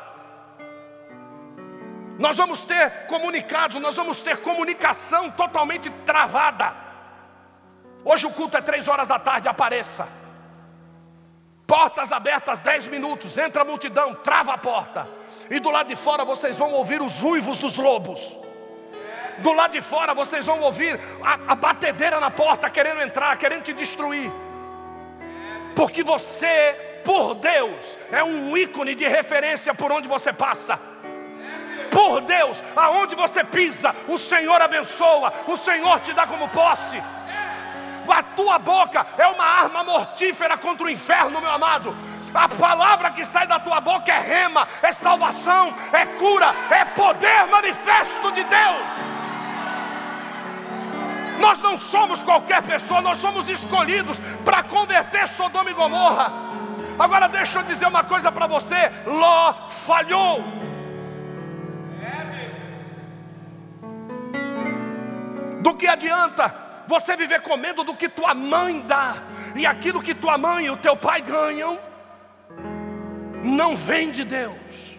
Nós vamos ter comunicados, nós vamos ter comunicação totalmente travada. Hoje o culto é três horas da tarde, apareça. Portas abertas, dez minutos, entra a multidão, trava a porta. E do lado de fora vocês vão ouvir os uivos dos lobos. Do lado de fora vocês vão ouvir a, a batedeira na porta querendo entrar, querendo te destruir. Porque você, por Deus, é um ícone de referência por onde você passa por Deus, aonde você pisa, o Senhor abençoa, o Senhor te dá como posse. A tua boca é uma arma mortífera contra o inferno, meu amado. A palavra que sai da tua boca é rema, é salvação, é cura, é poder manifesto de Deus. Nós não somos qualquer pessoa, nós somos escolhidos para converter Sodoma e Gomorra. Agora deixa eu dizer uma coisa para você: Ló falhou. Do que adianta você viver comendo do que tua mãe dá, e aquilo que tua mãe e o teu pai ganham, não vem de Deus.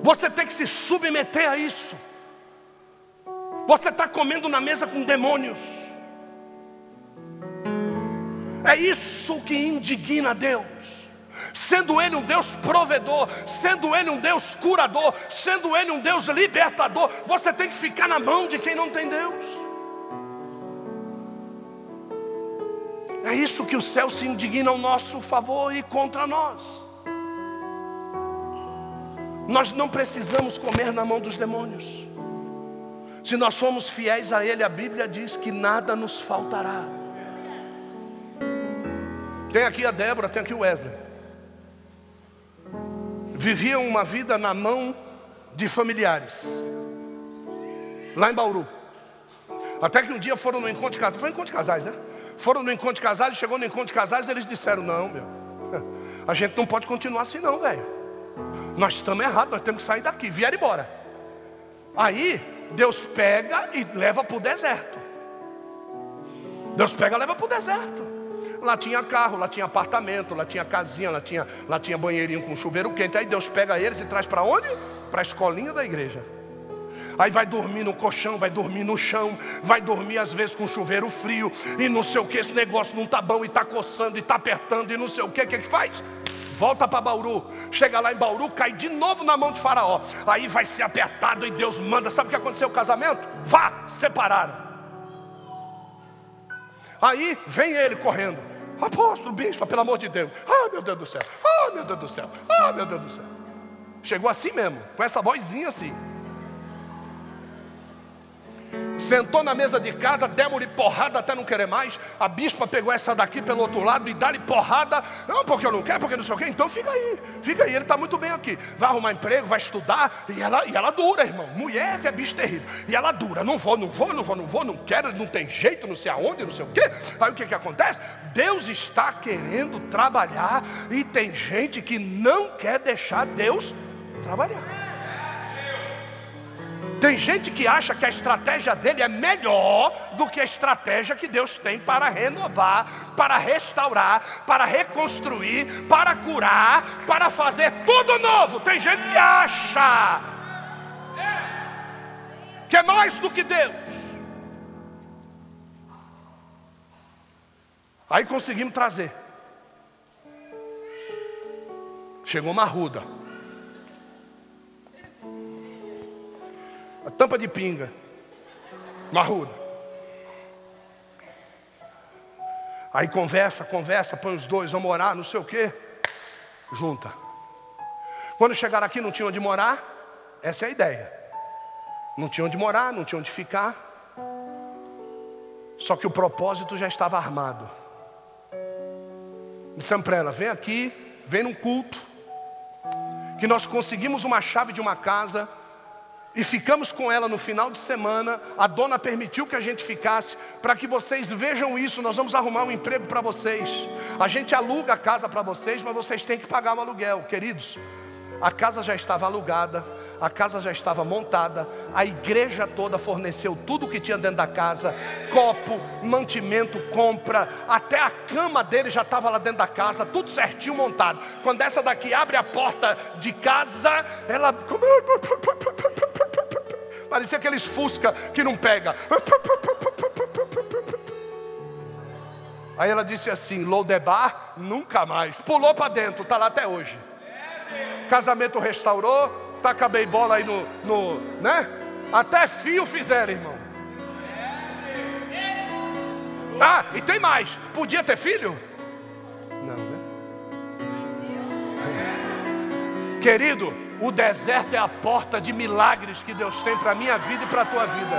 Você tem que se submeter a isso. Você está comendo na mesa com demônios. É isso que indigna Deus sendo Ele um Deus provedor, sendo Ele um Deus curador, sendo Ele um Deus libertador, você tem que ficar na mão de quem não tem Deus. É isso que o céu se indigna ao nosso favor e contra nós. Nós não precisamos comer na mão dos demônios. Se nós somos fiéis a Ele, a Bíblia diz que nada nos faltará. Tem aqui a Débora, tem aqui o Wesley viviam uma vida na mão de familiares, lá em Bauru. Até que um dia foram no encontro de casais, foi no encontro de casais, né? Foram no encontro de casais, chegou no encontro de casais e eles disseram: Não, meu, a gente não pode continuar assim, não, velho. Nós estamos errados, nós temos que sair daqui. Vieram embora. Aí, Deus pega e leva para o deserto. Deus pega e leva para o deserto. Lá tinha carro, lá tinha apartamento, lá tinha casinha, lá tinha, lá tinha banheirinho com chuveiro quente. Aí Deus pega eles e traz para onde? Para a escolinha da igreja. Aí vai dormir no colchão, vai dormir no chão, vai dormir às vezes com chuveiro frio e não sei o que, esse negócio não tá bom e tá coçando e tá apertando e não sei o que, o que que faz? Volta para Bauru, chega lá em Bauru, cai de novo na mão de Faraó. Aí vai ser apertado e Deus manda. Sabe o que aconteceu o casamento? Vá, separaram. Aí vem ele correndo. Apóstolo, bispo, pelo amor de Deus. Ah, meu Deus do céu. Ah, meu Deus do céu. Ah, meu Deus do céu. Chegou assim mesmo, com essa vozinha assim. Sentou na mesa de casa, demos-lhe porrada até não querer mais. A bispa pegou essa daqui pelo outro lado e dá-lhe porrada. Não, porque eu não quero, porque não sei o quê. Então fica aí, fica aí, ele está muito bem aqui. Vai arrumar emprego, vai estudar. E ela, e ela dura, irmão. Mulher que é bicho terrível. E ela dura. Não vou, não vou, não vou, não vou, não quero, não tem jeito, não sei aonde, não sei o quê. Aí o que, que acontece? Deus está querendo trabalhar e tem gente que não quer deixar Deus trabalhar. Tem gente que acha que a estratégia dele é melhor do que a estratégia que Deus tem para renovar, para restaurar, para reconstruir, para curar, para fazer tudo novo. Tem gente que acha. que é mais do que Deus. Aí conseguimos trazer. Chegou uma ruda. A tampa de pinga. Uma ruda. Aí conversa, conversa, põe os dois, vão morar, não sei o quê. Junta. Quando chegaram aqui não tinha onde morar, essa é a ideia. Não tinha onde morar, não tinha onde ficar. Só que o propósito já estava armado. Dissemos para ela: vem aqui, vem num culto, que nós conseguimos uma chave de uma casa e ficamos com ela no final de semana. A dona permitiu que a gente ficasse para que vocês vejam isso. Nós vamos arrumar um emprego para vocês. A gente aluga a casa para vocês, mas vocês têm que pagar o aluguel, queridos. A casa já estava alugada, a casa já estava montada, a igreja toda forneceu tudo o que tinha dentro da casa: copo, mantimento, compra, até a cama dele já estava lá dentro da casa, tudo certinho montado. Quando essa daqui abre a porta de casa, ela. Parecia aqueles Fusca que não pega. Aí ela disse assim: Lodebar, nunca mais. Pulou para dentro, está lá até hoje. Casamento restaurou, Tacabei bola aí no, no, né? Até fio fizeram, irmão. Ah, e tem mais. Podia ter filho? Não, né? Querido, o deserto é a porta de milagres que Deus tem para a minha vida e para a tua vida.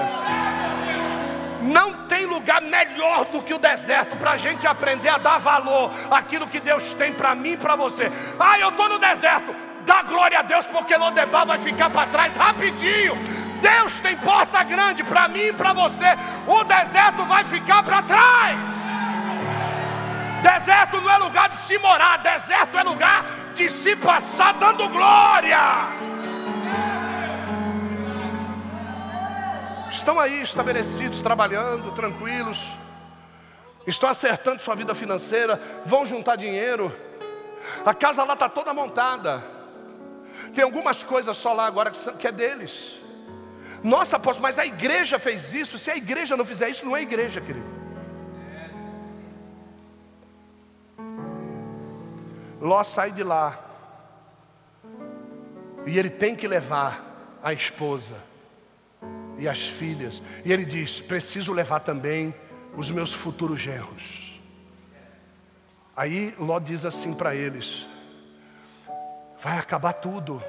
Não tem lugar melhor do que o deserto para a gente aprender a dar valor àquilo que Deus tem para mim e para você. Ah, eu estou no deserto. Dá glória a Deus, porque Lodebar vai ficar para trás rapidinho. Deus tem porta grande para mim e para você. O deserto vai ficar para trás. Deserto não é lugar de se morar, deserto é lugar de se passar dando glória. Estão aí estabelecidos, trabalhando, tranquilos, estão acertando sua vida financeira, vão juntar dinheiro, a casa lá está toda montada. Tem algumas coisas só lá agora que é deles. Nossa, apóstolo, mas a igreja fez isso. Se a igreja não fizer isso, não é igreja, querido. Ló sai de lá. E ele tem que levar a esposa e as filhas. E ele diz: preciso levar também os meus futuros genros. Aí Ló diz assim para eles: vai acabar tudo.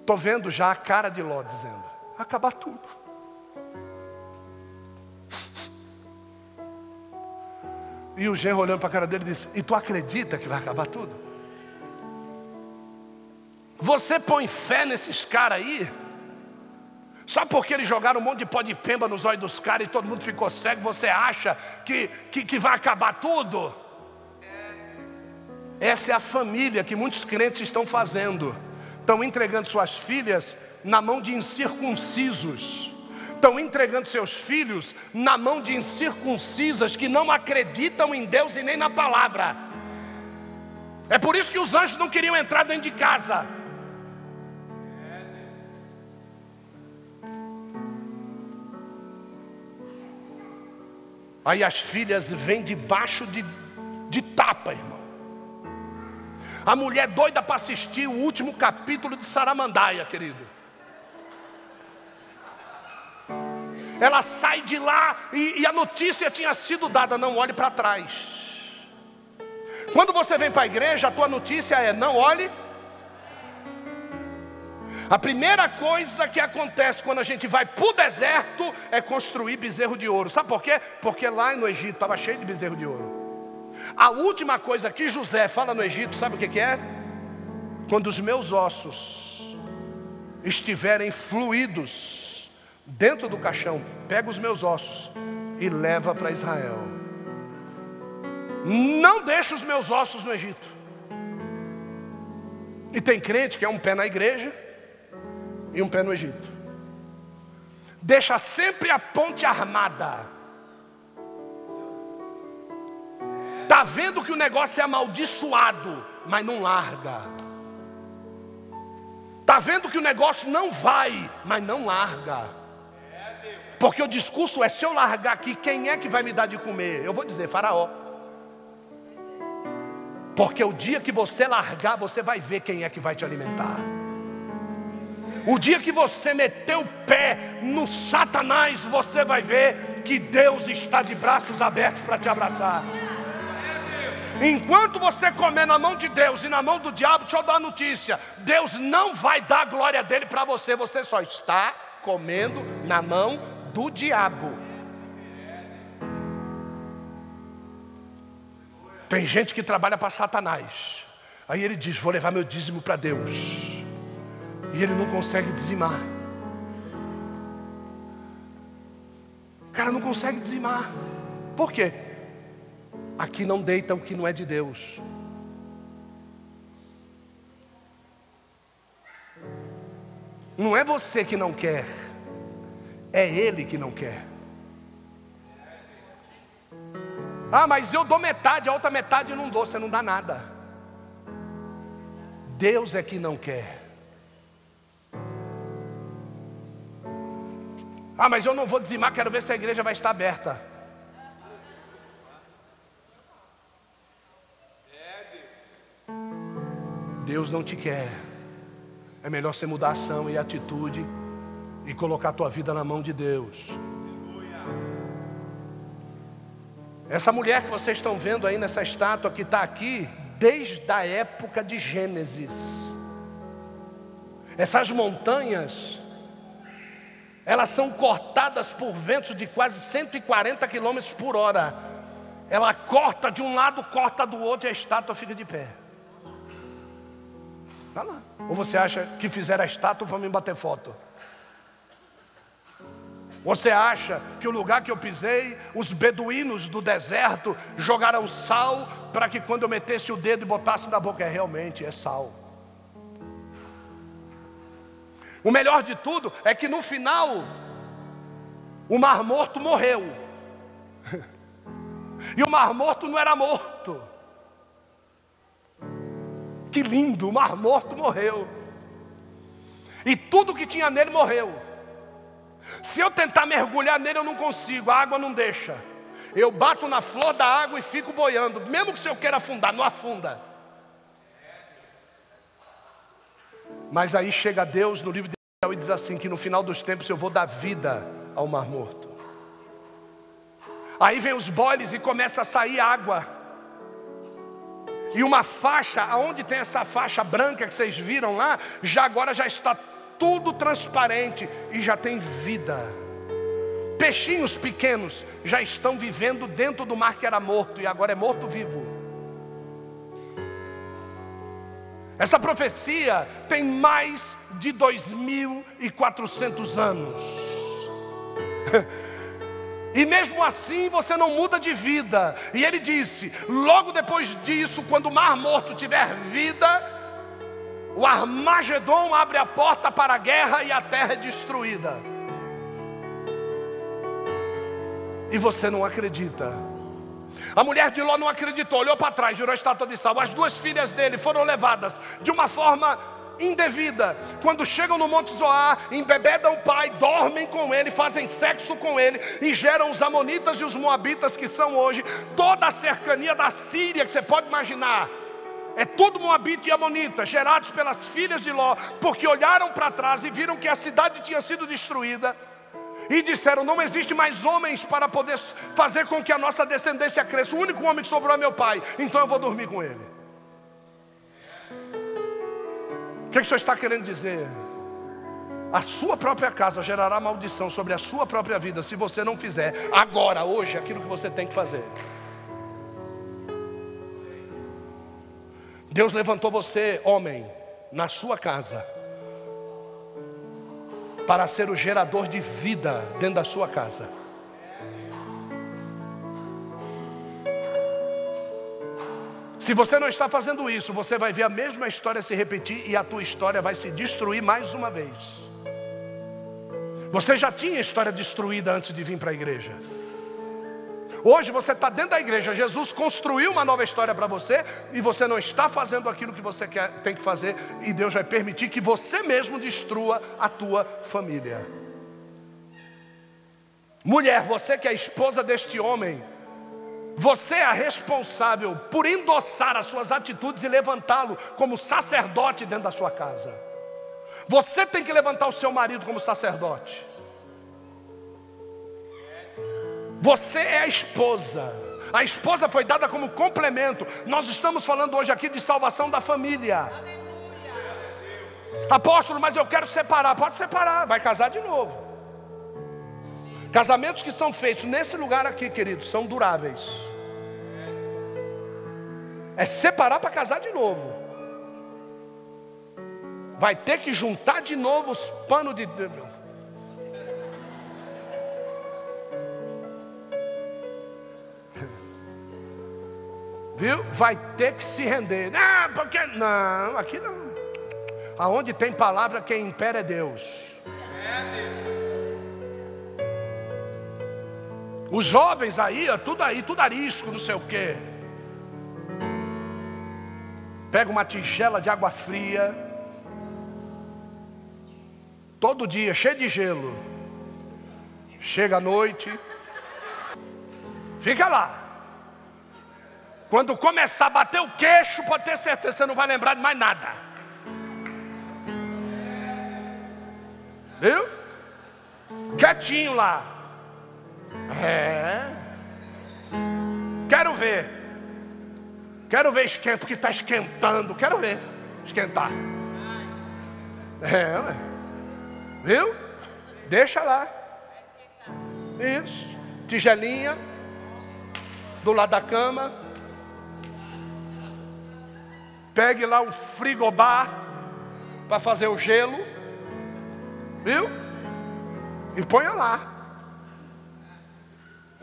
Estou vendo já a cara de Ló dizendo: acabar tudo. E o genro olhando para a cara dele disse: E tu acredita que vai acabar tudo? Você põe fé nesses caras aí? Só porque eles jogaram um monte de pó de pemba nos olhos dos caras e todo mundo ficou cego, você acha que, que, que vai acabar tudo? Essa é a família que muitos crentes estão fazendo. Estão entregando suas filhas na mão de incircuncisos. Estão entregando seus filhos na mão de incircuncisas que não acreditam em Deus e nem na palavra. É por isso que os anjos não queriam entrar dentro de casa. Aí as filhas vêm debaixo de, de tapa, irmão. A mulher doida para assistir o último capítulo de Saramandaia, querido. Ela sai de lá e, e a notícia tinha sido dada: não olhe para trás. Quando você vem para a igreja, a tua notícia é: não olhe. A primeira coisa que acontece quando a gente vai para o deserto é construir bezerro de ouro. Sabe por quê? Porque lá no Egito estava cheio de bezerro de ouro. A última coisa que José fala no Egito, sabe o que, que é? Quando os meus ossos estiverem fluídos dentro do caixão, pega os meus ossos e leva para Israel. Não deixa os meus ossos no Egito. E tem crente que é um pé na igreja e um pé no Egito. Deixa sempre a ponte armada. Está vendo que o negócio é amaldiçoado, mas não larga. Está vendo que o negócio não vai, mas não larga. Porque o discurso é: se eu largar aqui, quem é que vai me dar de comer? Eu vou dizer: Faraó. Porque o dia que você largar, você vai ver quem é que vai te alimentar. O dia que você meter o pé no Satanás, você vai ver que Deus está de braços abertos para te abraçar. Enquanto você comer na mão de Deus e na mão do diabo, deixa eu dar uma notícia: Deus não vai dar a glória dele para você, você só está comendo na mão do diabo. Tem gente que trabalha para Satanás. Aí ele diz: Vou levar meu dízimo para Deus. E ele não consegue dizimar. O cara não consegue dizimar. Por quê? Aqui não deita o que não é de Deus. Não é você que não quer, é Ele que não quer. Ah, mas eu dou metade, a outra metade eu não dou, você não dá nada. Deus é que não quer. Ah, mas eu não vou dizimar, quero ver se a igreja vai estar aberta. Deus não te quer. É melhor você mudar a ação e atitude e colocar a tua vida na mão de Deus. Essa mulher que vocês estão vendo aí nessa estátua que está aqui, desde a época de Gênesis. Essas montanhas, elas são cortadas por ventos de quase 140 quilômetros por hora. Ela corta de um lado, corta do outro e a estátua fica de pé. Está lá. Ou você acha que fizeram a estátua para me bater foto? Você acha que o lugar que eu pisei, os beduínos do deserto jogaram sal para que quando eu metesse o dedo e botasse na boca, é realmente é sal. O melhor de tudo é que no final o mar morto morreu. E o mar morto não era morto. Que lindo, o mar morto morreu. E tudo que tinha nele morreu. Se eu tentar mergulhar nele, eu não consigo, a água não deixa. Eu bato na flor da água e fico boiando, mesmo que se eu queira afundar, não afunda. Mas aí chega Deus no livro de Daniel e diz assim: que no final dos tempos eu vou dar vida ao mar morto. Aí vem os boles e começa a sair água. E uma faixa, aonde tem essa faixa branca que vocês viram lá, já agora já está tudo transparente e já tem vida. Peixinhos pequenos já estão vivendo dentro do mar que era morto e agora é morto vivo. Essa profecia tem mais de 2.400 anos. E mesmo assim você não muda de vida. E ele disse: logo depois disso, quando o mar morto tiver vida, o Armagedon abre a porta para a guerra e a terra é destruída. E você não acredita. A mulher de Ló não acreditou, olhou para trás, virou a estátua de sal. As duas filhas dele foram levadas de uma forma indevida. Quando chegam no Monte Zoar, embebedam o pai, dormem com ele, fazem sexo com ele e geram os amonitas e os moabitas que são hoje toda a cercania da Síria que você pode imaginar. É tudo Moabita e Amonita, gerados pelas filhas de Ló, porque olharam para trás e viram que a cidade tinha sido destruída. E disseram: Não existe mais homens para poder fazer com que a nossa descendência cresça. O único homem que sobrou é meu pai, então eu vou dormir com ele. Que, que o senhor está querendo dizer? A sua própria casa gerará maldição sobre a sua própria vida se você não fizer agora, hoje, aquilo que você tem que fazer. Deus levantou você, homem, na sua casa, para ser o gerador de vida dentro da sua casa. Se você não está fazendo isso, você vai ver a mesma história se repetir e a tua história vai se destruir mais uma vez. Você já tinha história destruída antes de vir para a igreja. Hoje você está dentro da igreja, Jesus construiu uma nova história para você e você não está fazendo aquilo que você quer, tem que fazer, e Deus vai permitir que você mesmo destrua a tua família. Mulher, você que é esposa deste homem, você é responsável por endossar as suas atitudes e levantá-lo como sacerdote dentro da sua casa. Você tem que levantar o seu marido como sacerdote. Você é a esposa. A esposa foi dada como complemento. Nós estamos falando hoje aqui de salvação da família. Apóstolo, mas eu quero separar. Pode separar, vai casar de novo. Casamentos que são feitos nesse lugar aqui, queridos, são duráveis. É separar para casar de novo. Vai ter que juntar de novo os panos de. Viu? Vai ter que se render. Não, porque. Não, aqui não. Aonde tem palavra, quem impera é Deus. É Deus. Os jovens aí, tudo aí, tudo arisco, não sei o quê. Pega uma tigela de água fria. Todo dia, cheio de gelo. Chega à noite. Fica lá. Quando começar a bater o queixo, pode ter certeza, você não vai lembrar de mais nada. Viu? Quietinho lá. É. Quero ver. Quero ver esquenta, porque está esquentando. Quero ver esquentar. É, ué. Viu? Deixa lá. Isso. Tigelinha. Do lado da cama. Pegue lá um frigobar para fazer o gelo. Viu? E ponha lá.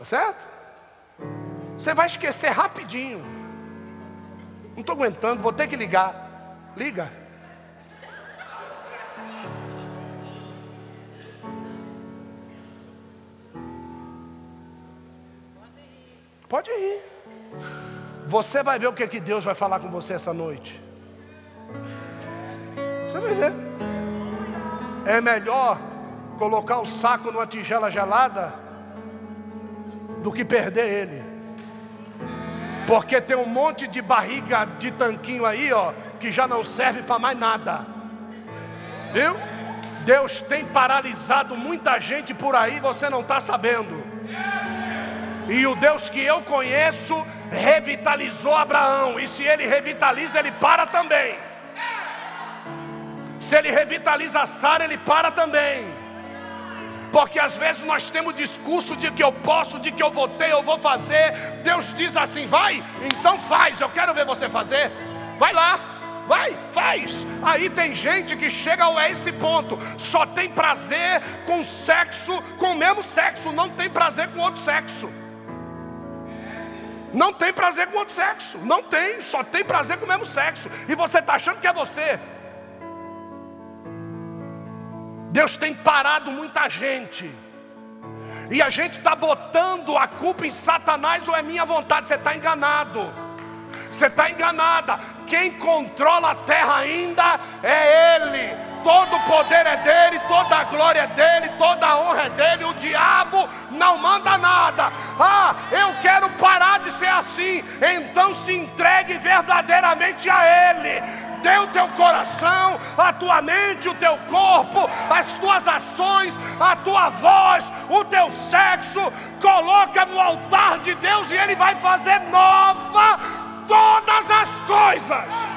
Tá certo? Você vai esquecer rapidinho. Não estou aguentando, vou ter que ligar. Liga. Pode ir. Você vai ver o que, que Deus vai falar com você essa noite. Você vai ver. É melhor colocar o saco numa tigela gelada do que perder ele. Porque tem um monte de barriga de tanquinho aí, ó, que já não serve para mais nada. Viu? Deus tem paralisado muita gente por aí, você não está sabendo. E o Deus que eu conheço revitalizou Abraão. E se ele revitaliza, ele para também. Se ele revitaliza Sara, ele para também. Porque às vezes nós temos discurso de que eu posso, de que eu vou ter, eu vou fazer. Deus diz assim: vai, então faz, eu quero ver você fazer. Vai lá, vai, faz. Aí tem gente que chega a esse ponto, só tem prazer com sexo, com o mesmo sexo, não tem prazer com outro sexo. Não tem prazer com outro sexo, não tem, só tem prazer com o mesmo sexo. E você está achando que é você. Deus tem parado muita gente. E a gente está botando a culpa em Satanás ou é minha vontade. Você está enganado. Você está enganada. Quem controla a terra ainda é Ele. Todo o poder é dele, toda a glória é dele, toda a honra é dele. O diabo não manda nada. Ah, eu Então se entregue verdadeiramente a Ele dê o teu coração, a tua mente, o teu corpo, as tuas ações, a tua voz, o teu sexo, coloca no altar de Deus e Ele vai fazer nova todas as coisas.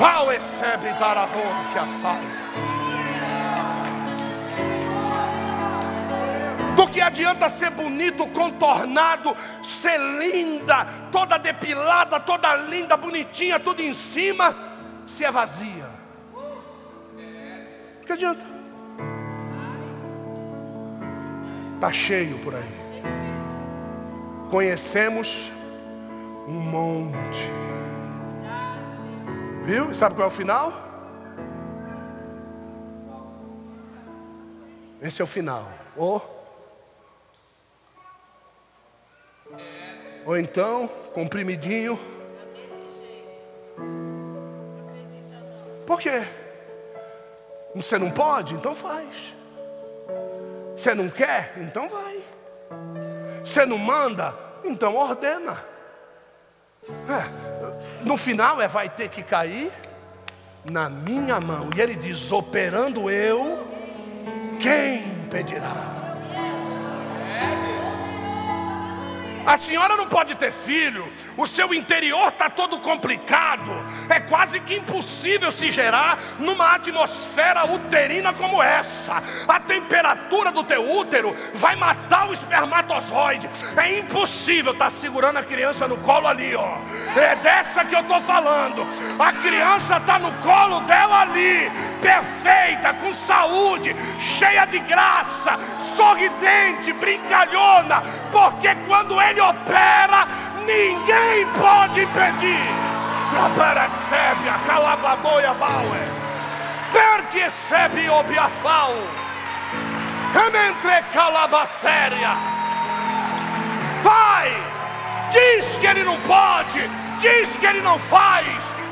Ao recebe daravon que assai. Do que adianta ser bonito, contornado, ser linda, toda depilada, toda linda, bonitinha, tudo em cima, se é vazia? O que adianta? Está cheio por aí. Conhecemos um monte. Viu? E sabe qual é o final? Esse é o final. Oh. Ou então, comprimidinho. Por quê? Você não pode? Então faz. Você não quer? Então vai. Você não manda? Então ordena. É, no final é vai ter que cair na minha mão. E ele diz: operando eu, quem pedirá? A senhora não pode ter filho, o seu interior está todo complicado, é quase que impossível se gerar numa atmosfera uterina como essa. A temperatura do teu útero vai matar o espermatozoide. É impossível estar tá segurando a criança no colo ali, ó. É dessa que eu estou falando. A criança está no colo dela ali, perfeita, com saúde, cheia de graça, sorridente, brincalhona, porque quando ele opera, ninguém pode impedir. Percebe a calabadoia bauer, percebe o biafal, entre calabacéria. Vai, diz que ele não pode, diz que ele não faz,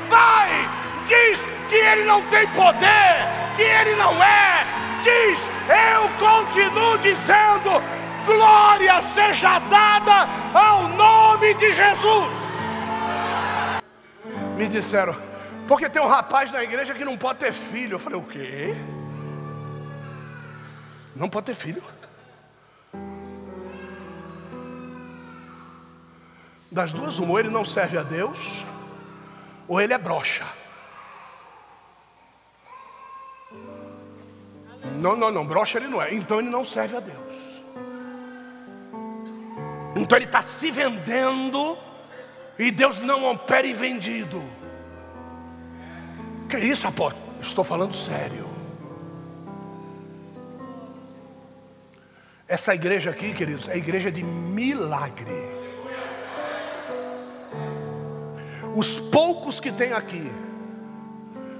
vai, diz que ele não tem poder, que ele não é, diz, eu continuo dizendo, glória seja dada ao nome de Jesus. Me disseram, porque tem um rapaz na igreja que não pode ter filho. Eu falei, o quê? Não pode ter filho. Das duas, uma, ou ele não serve a Deus, ou ele é broxa. Não, não, não, broxa ele não é. Então ele não serve a Deus. Então ele está se vendendo e Deus não opera em vendido. Que isso, apóstolo? Estou falando sério. Essa igreja aqui, queridos, é a igreja de milagre. Os poucos que tem aqui,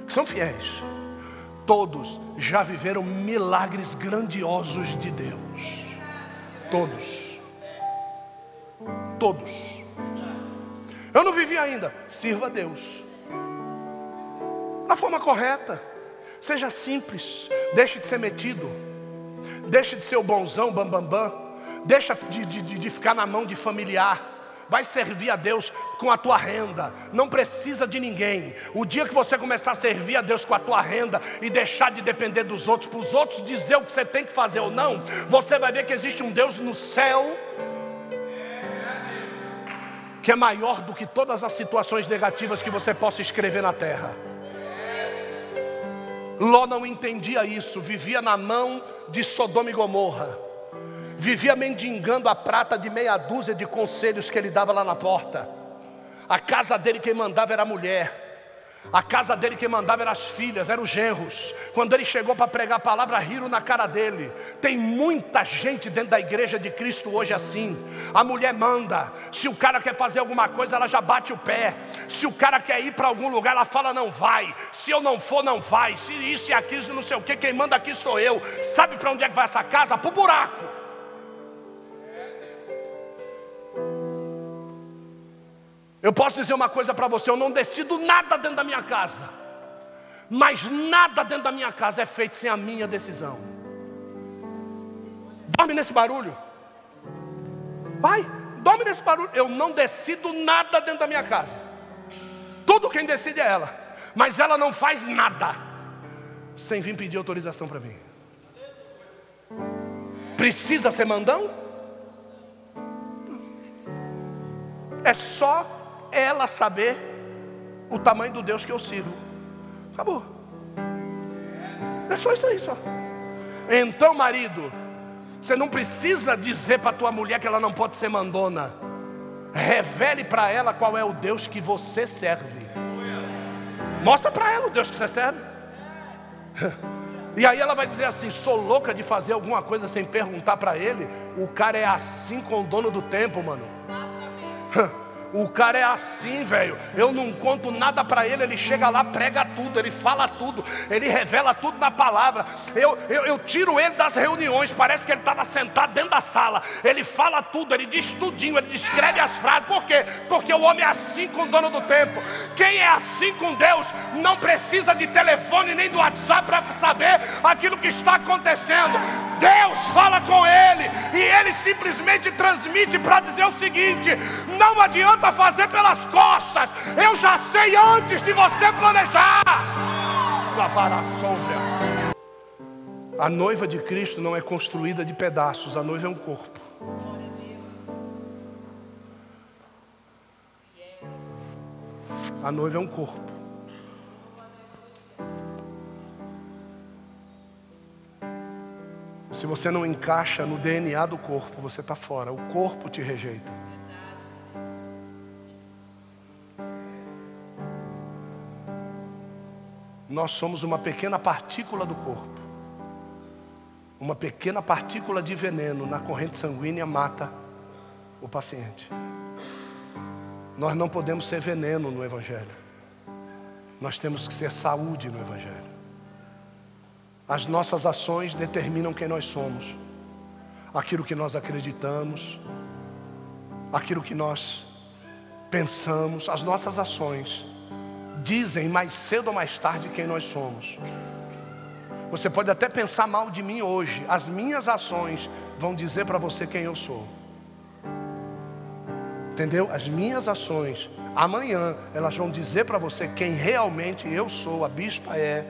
que são fiéis, todos já viveram milagres grandiosos de Deus. Todos. Todos. Eu não vivi ainda. Sirva a Deus. Da forma correta. Seja simples. Deixe de ser metido. Deixe de ser o bonzão, bambambam. Bam, bam. Deixa de, de, de ficar na mão de familiar vai servir a Deus com a tua renda, não precisa de ninguém. O dia que você começar a servir a Deus com a tua renda e deixar de depender dos outros, para os outros dizer o que você tem que fazer ou não, você vai ver que existe um Deus no céu que é maior do que todas as situações negativas que você possa escrever na terra. Ló não entendia isso, vivia na mão de Sodoma e Gomorra, vivia mendigando a prata de meia dúzia de conselhos que ele dava lá na porta. A casa dele quem mandava era a mulher. A casa dele quem mandava eram as filhas, eram os genros. Quando ele chegou para pregar a palavra, riram na cara dele. Tem muita gente dentro da igreja de Cristo hoje assim. A mulher manda. Se o cara quer fazer alguma coisa, ela já bate o pé. Se o cara quer ir para algum lugar, ela fala não vai. Se eu não for, não vai. Se isso e aquilo, não sei o que, quem manda aqui sou eu. Sabe para onde é que vai essa casa? Para o buraco. Eu posso dizer uma coisa para você: eu não decido nada dentro da minha casa, mas nada dentro da minha casa é feito sem a minha decisão. Dorme nesse barulho, vai, dorme nesse barulho. Eu não decido nada dentro da minha casa, tudo quem decide é ela, mas ela não faz nada sem vir pedir autorização para mim. Precisa ser mandão? É só ela saber o tamanho do Deus que eu sirvo. Acabou. É só isso aí, só. Então, marido, você não precisa dizer para tua mulher que ela não pode ser mandona. Revele para ela qual é o Deus que você serve. Mostra para ela o Deus que você serve. E aí ela vai dizer assim: sou louca de fazer alguma coisa sem perguntar para ele. O cara é assim com o dono do tempo, mano. O cara é assim, velho. Eu não conto nada para ele, ele chega lá, prega tudo, ele fala tudo, ele revela tudo na palavra. Eu, eu, eu tiro ele das reuniões, parece que ele estava sentado dentro da sala. Ele fala tudo, ele diz tudinho, ele descreve as frases. Por quê? Porque o homem é assim com o dono do tempo. Quem é assim com Deus não precisa de telefone nem do WhatsApp para saber aquilo que está acontecendo. Deus fala com ele e ele simplesmente transmite para dizer o seguinte: não adianta fazer pelas costas, eu já sei antes de você planejar. A noiva de Cristo não é construída de pedaços, a noiva é um corpo. A noiva é um corpo. Se você não encaixa no DNA do corpo, você está fora. O corpo te rejeita. Nós somos uma pequena partícula do corpo. Uma pequena partícula de veneno na corrente sanguínea mata o paciente. Nós não podemos ser veneno no Evangelho. Nós temos que ser saúde no Evangelho. As nossas ações determinam quem nós somos, aquilo que nós acreditamos, aquilo que nós pensamos, as nossas ações dizem mais cedo ou mais tarde quem nós somos. Você pode até pensar mal de mim hoje, as minhas ações vão dizer para você quem eu sou. Entendeu? As minhas ações, amanhã, elas vão dizer para você quem realmente eu sou. A bispa é,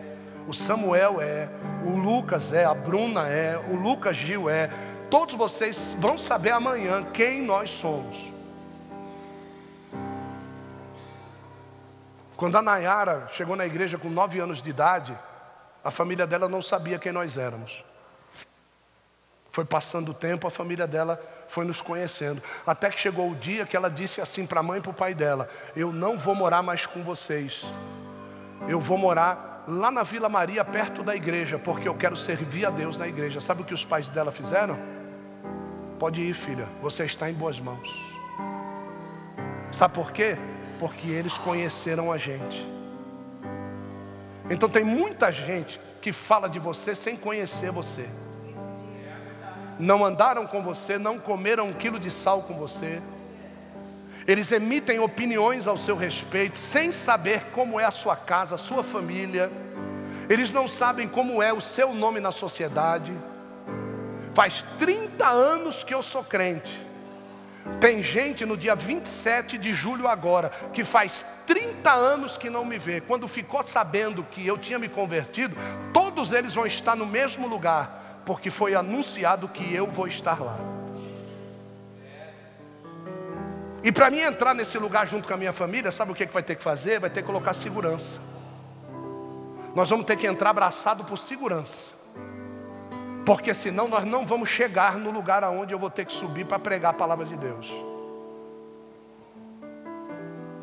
o Samuel é, o Lucas é, a Bruna é, o Lucas Gil é. Todos vocês vão saber amanhã quem nós somos. Quando a Nayara chegou na igreja com nove anos de idade, a família dela não sabia quem nós éramos. Foi passando o tempo, a família dela foi nos conhecendo. Até que chegou o dia que ela disse assim para a mãe e para o pai dela: Eu não vou morar mais com vocês. Eu vou morar lá na Vila Maria, perto da igreja, porque eu quero servir a Deus na igreja. Sabe o que os pais dela fizeram? Pode ir, filha, você está em boas mãos. Sabe por quê? Porque eles conheceram a gente. Então tem muita gente que fala de você sem conhecer você. Não andaram com você, não comeram um quilo de sal com você eles emitem opiniões ao seu respeito, sem saber como é a sua casa, a sua família. Eles não sabem como é o seu nome na sociedade. Faz 30 anos que eu sou crente. Tem gente no dia 27 de julho agora que faz 30 anos que não me vê. Quando ficou sabendo que eu tinha me convertido, todos eles vão estar no mesmo lugar, porque foi anunciado que eu vou estar lá. E para mim entrar nesse lugar junto com a minha família, sabe o que, que vai ter que fazer? Vai ter que colocar segurança. Nós vamos ter que entrar abraçado por segurança. Porque senão nós não vamos chegar no lugar aonde eu vou ter que subir para pregar a palavra de Deus.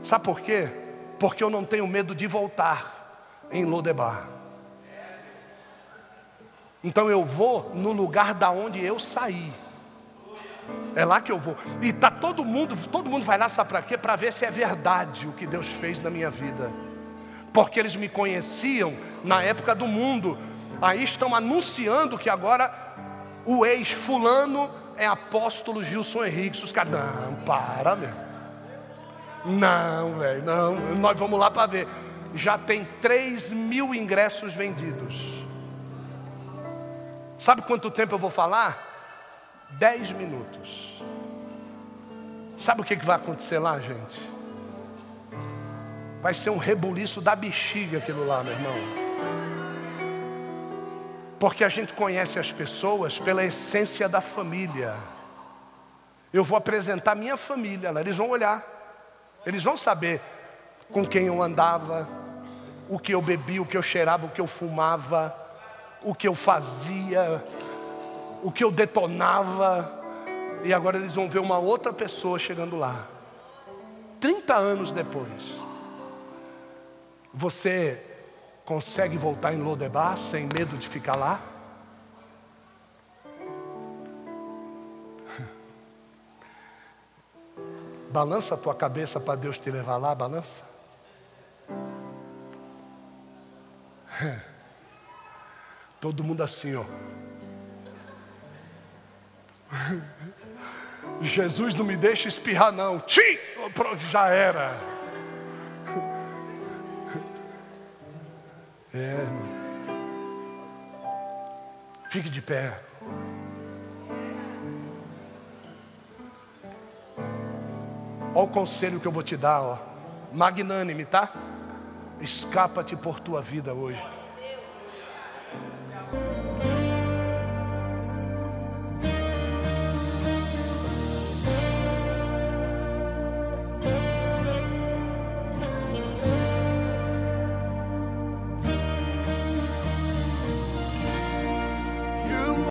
Sabe por quê? Porque eu não tenho medo de voltar em Lodebar. Então eu vou no lugar da onde eu saí. É lá que eu vou. E tá todo mundo, todo mundo vai lá, sabe para quê? Para ver se é verdade o que Deus fez na minha vida. Porque eles me conheciam na época do mundo. Aí estão anunciando que agora o ex-fulano é apóstolo Gilson Henrique. Os caras, não, para, meu. Não, velho, não. Nós vamos lá para ver. Já tem 3 mil ingressos vendidos. Sabe quanto tempo eu vou falar? Dez minutos. Sabe o que vai acontecer lá, gente? Vai ser um rebuliço da bexiga aquilo lá, meu irmão. Porque a gente conhece as pessoas pela essência da família. Eu vou apresentar minha família, eles vão olhar, eles vão saber com quem eu andava, o que eu bebia, o que eu cheirava, o que eu fumava, o que eu fazia, o que eu detonava, e agora eles vão ver uma outra pessoa chegando lá. 30 anos depois, você consegue voltar em Lodebar sem medo de ficar lá? Balança a tua cabeça para Deus te levar lá, balança. Todo mundo assim, ó. Jesus não me deixa espirrar, não. Pronto, já era. É. Fique de pé. Olha o conselho que eu vou te dar, ó. Magnânime, tá? Escapa-te por tua vida hoje.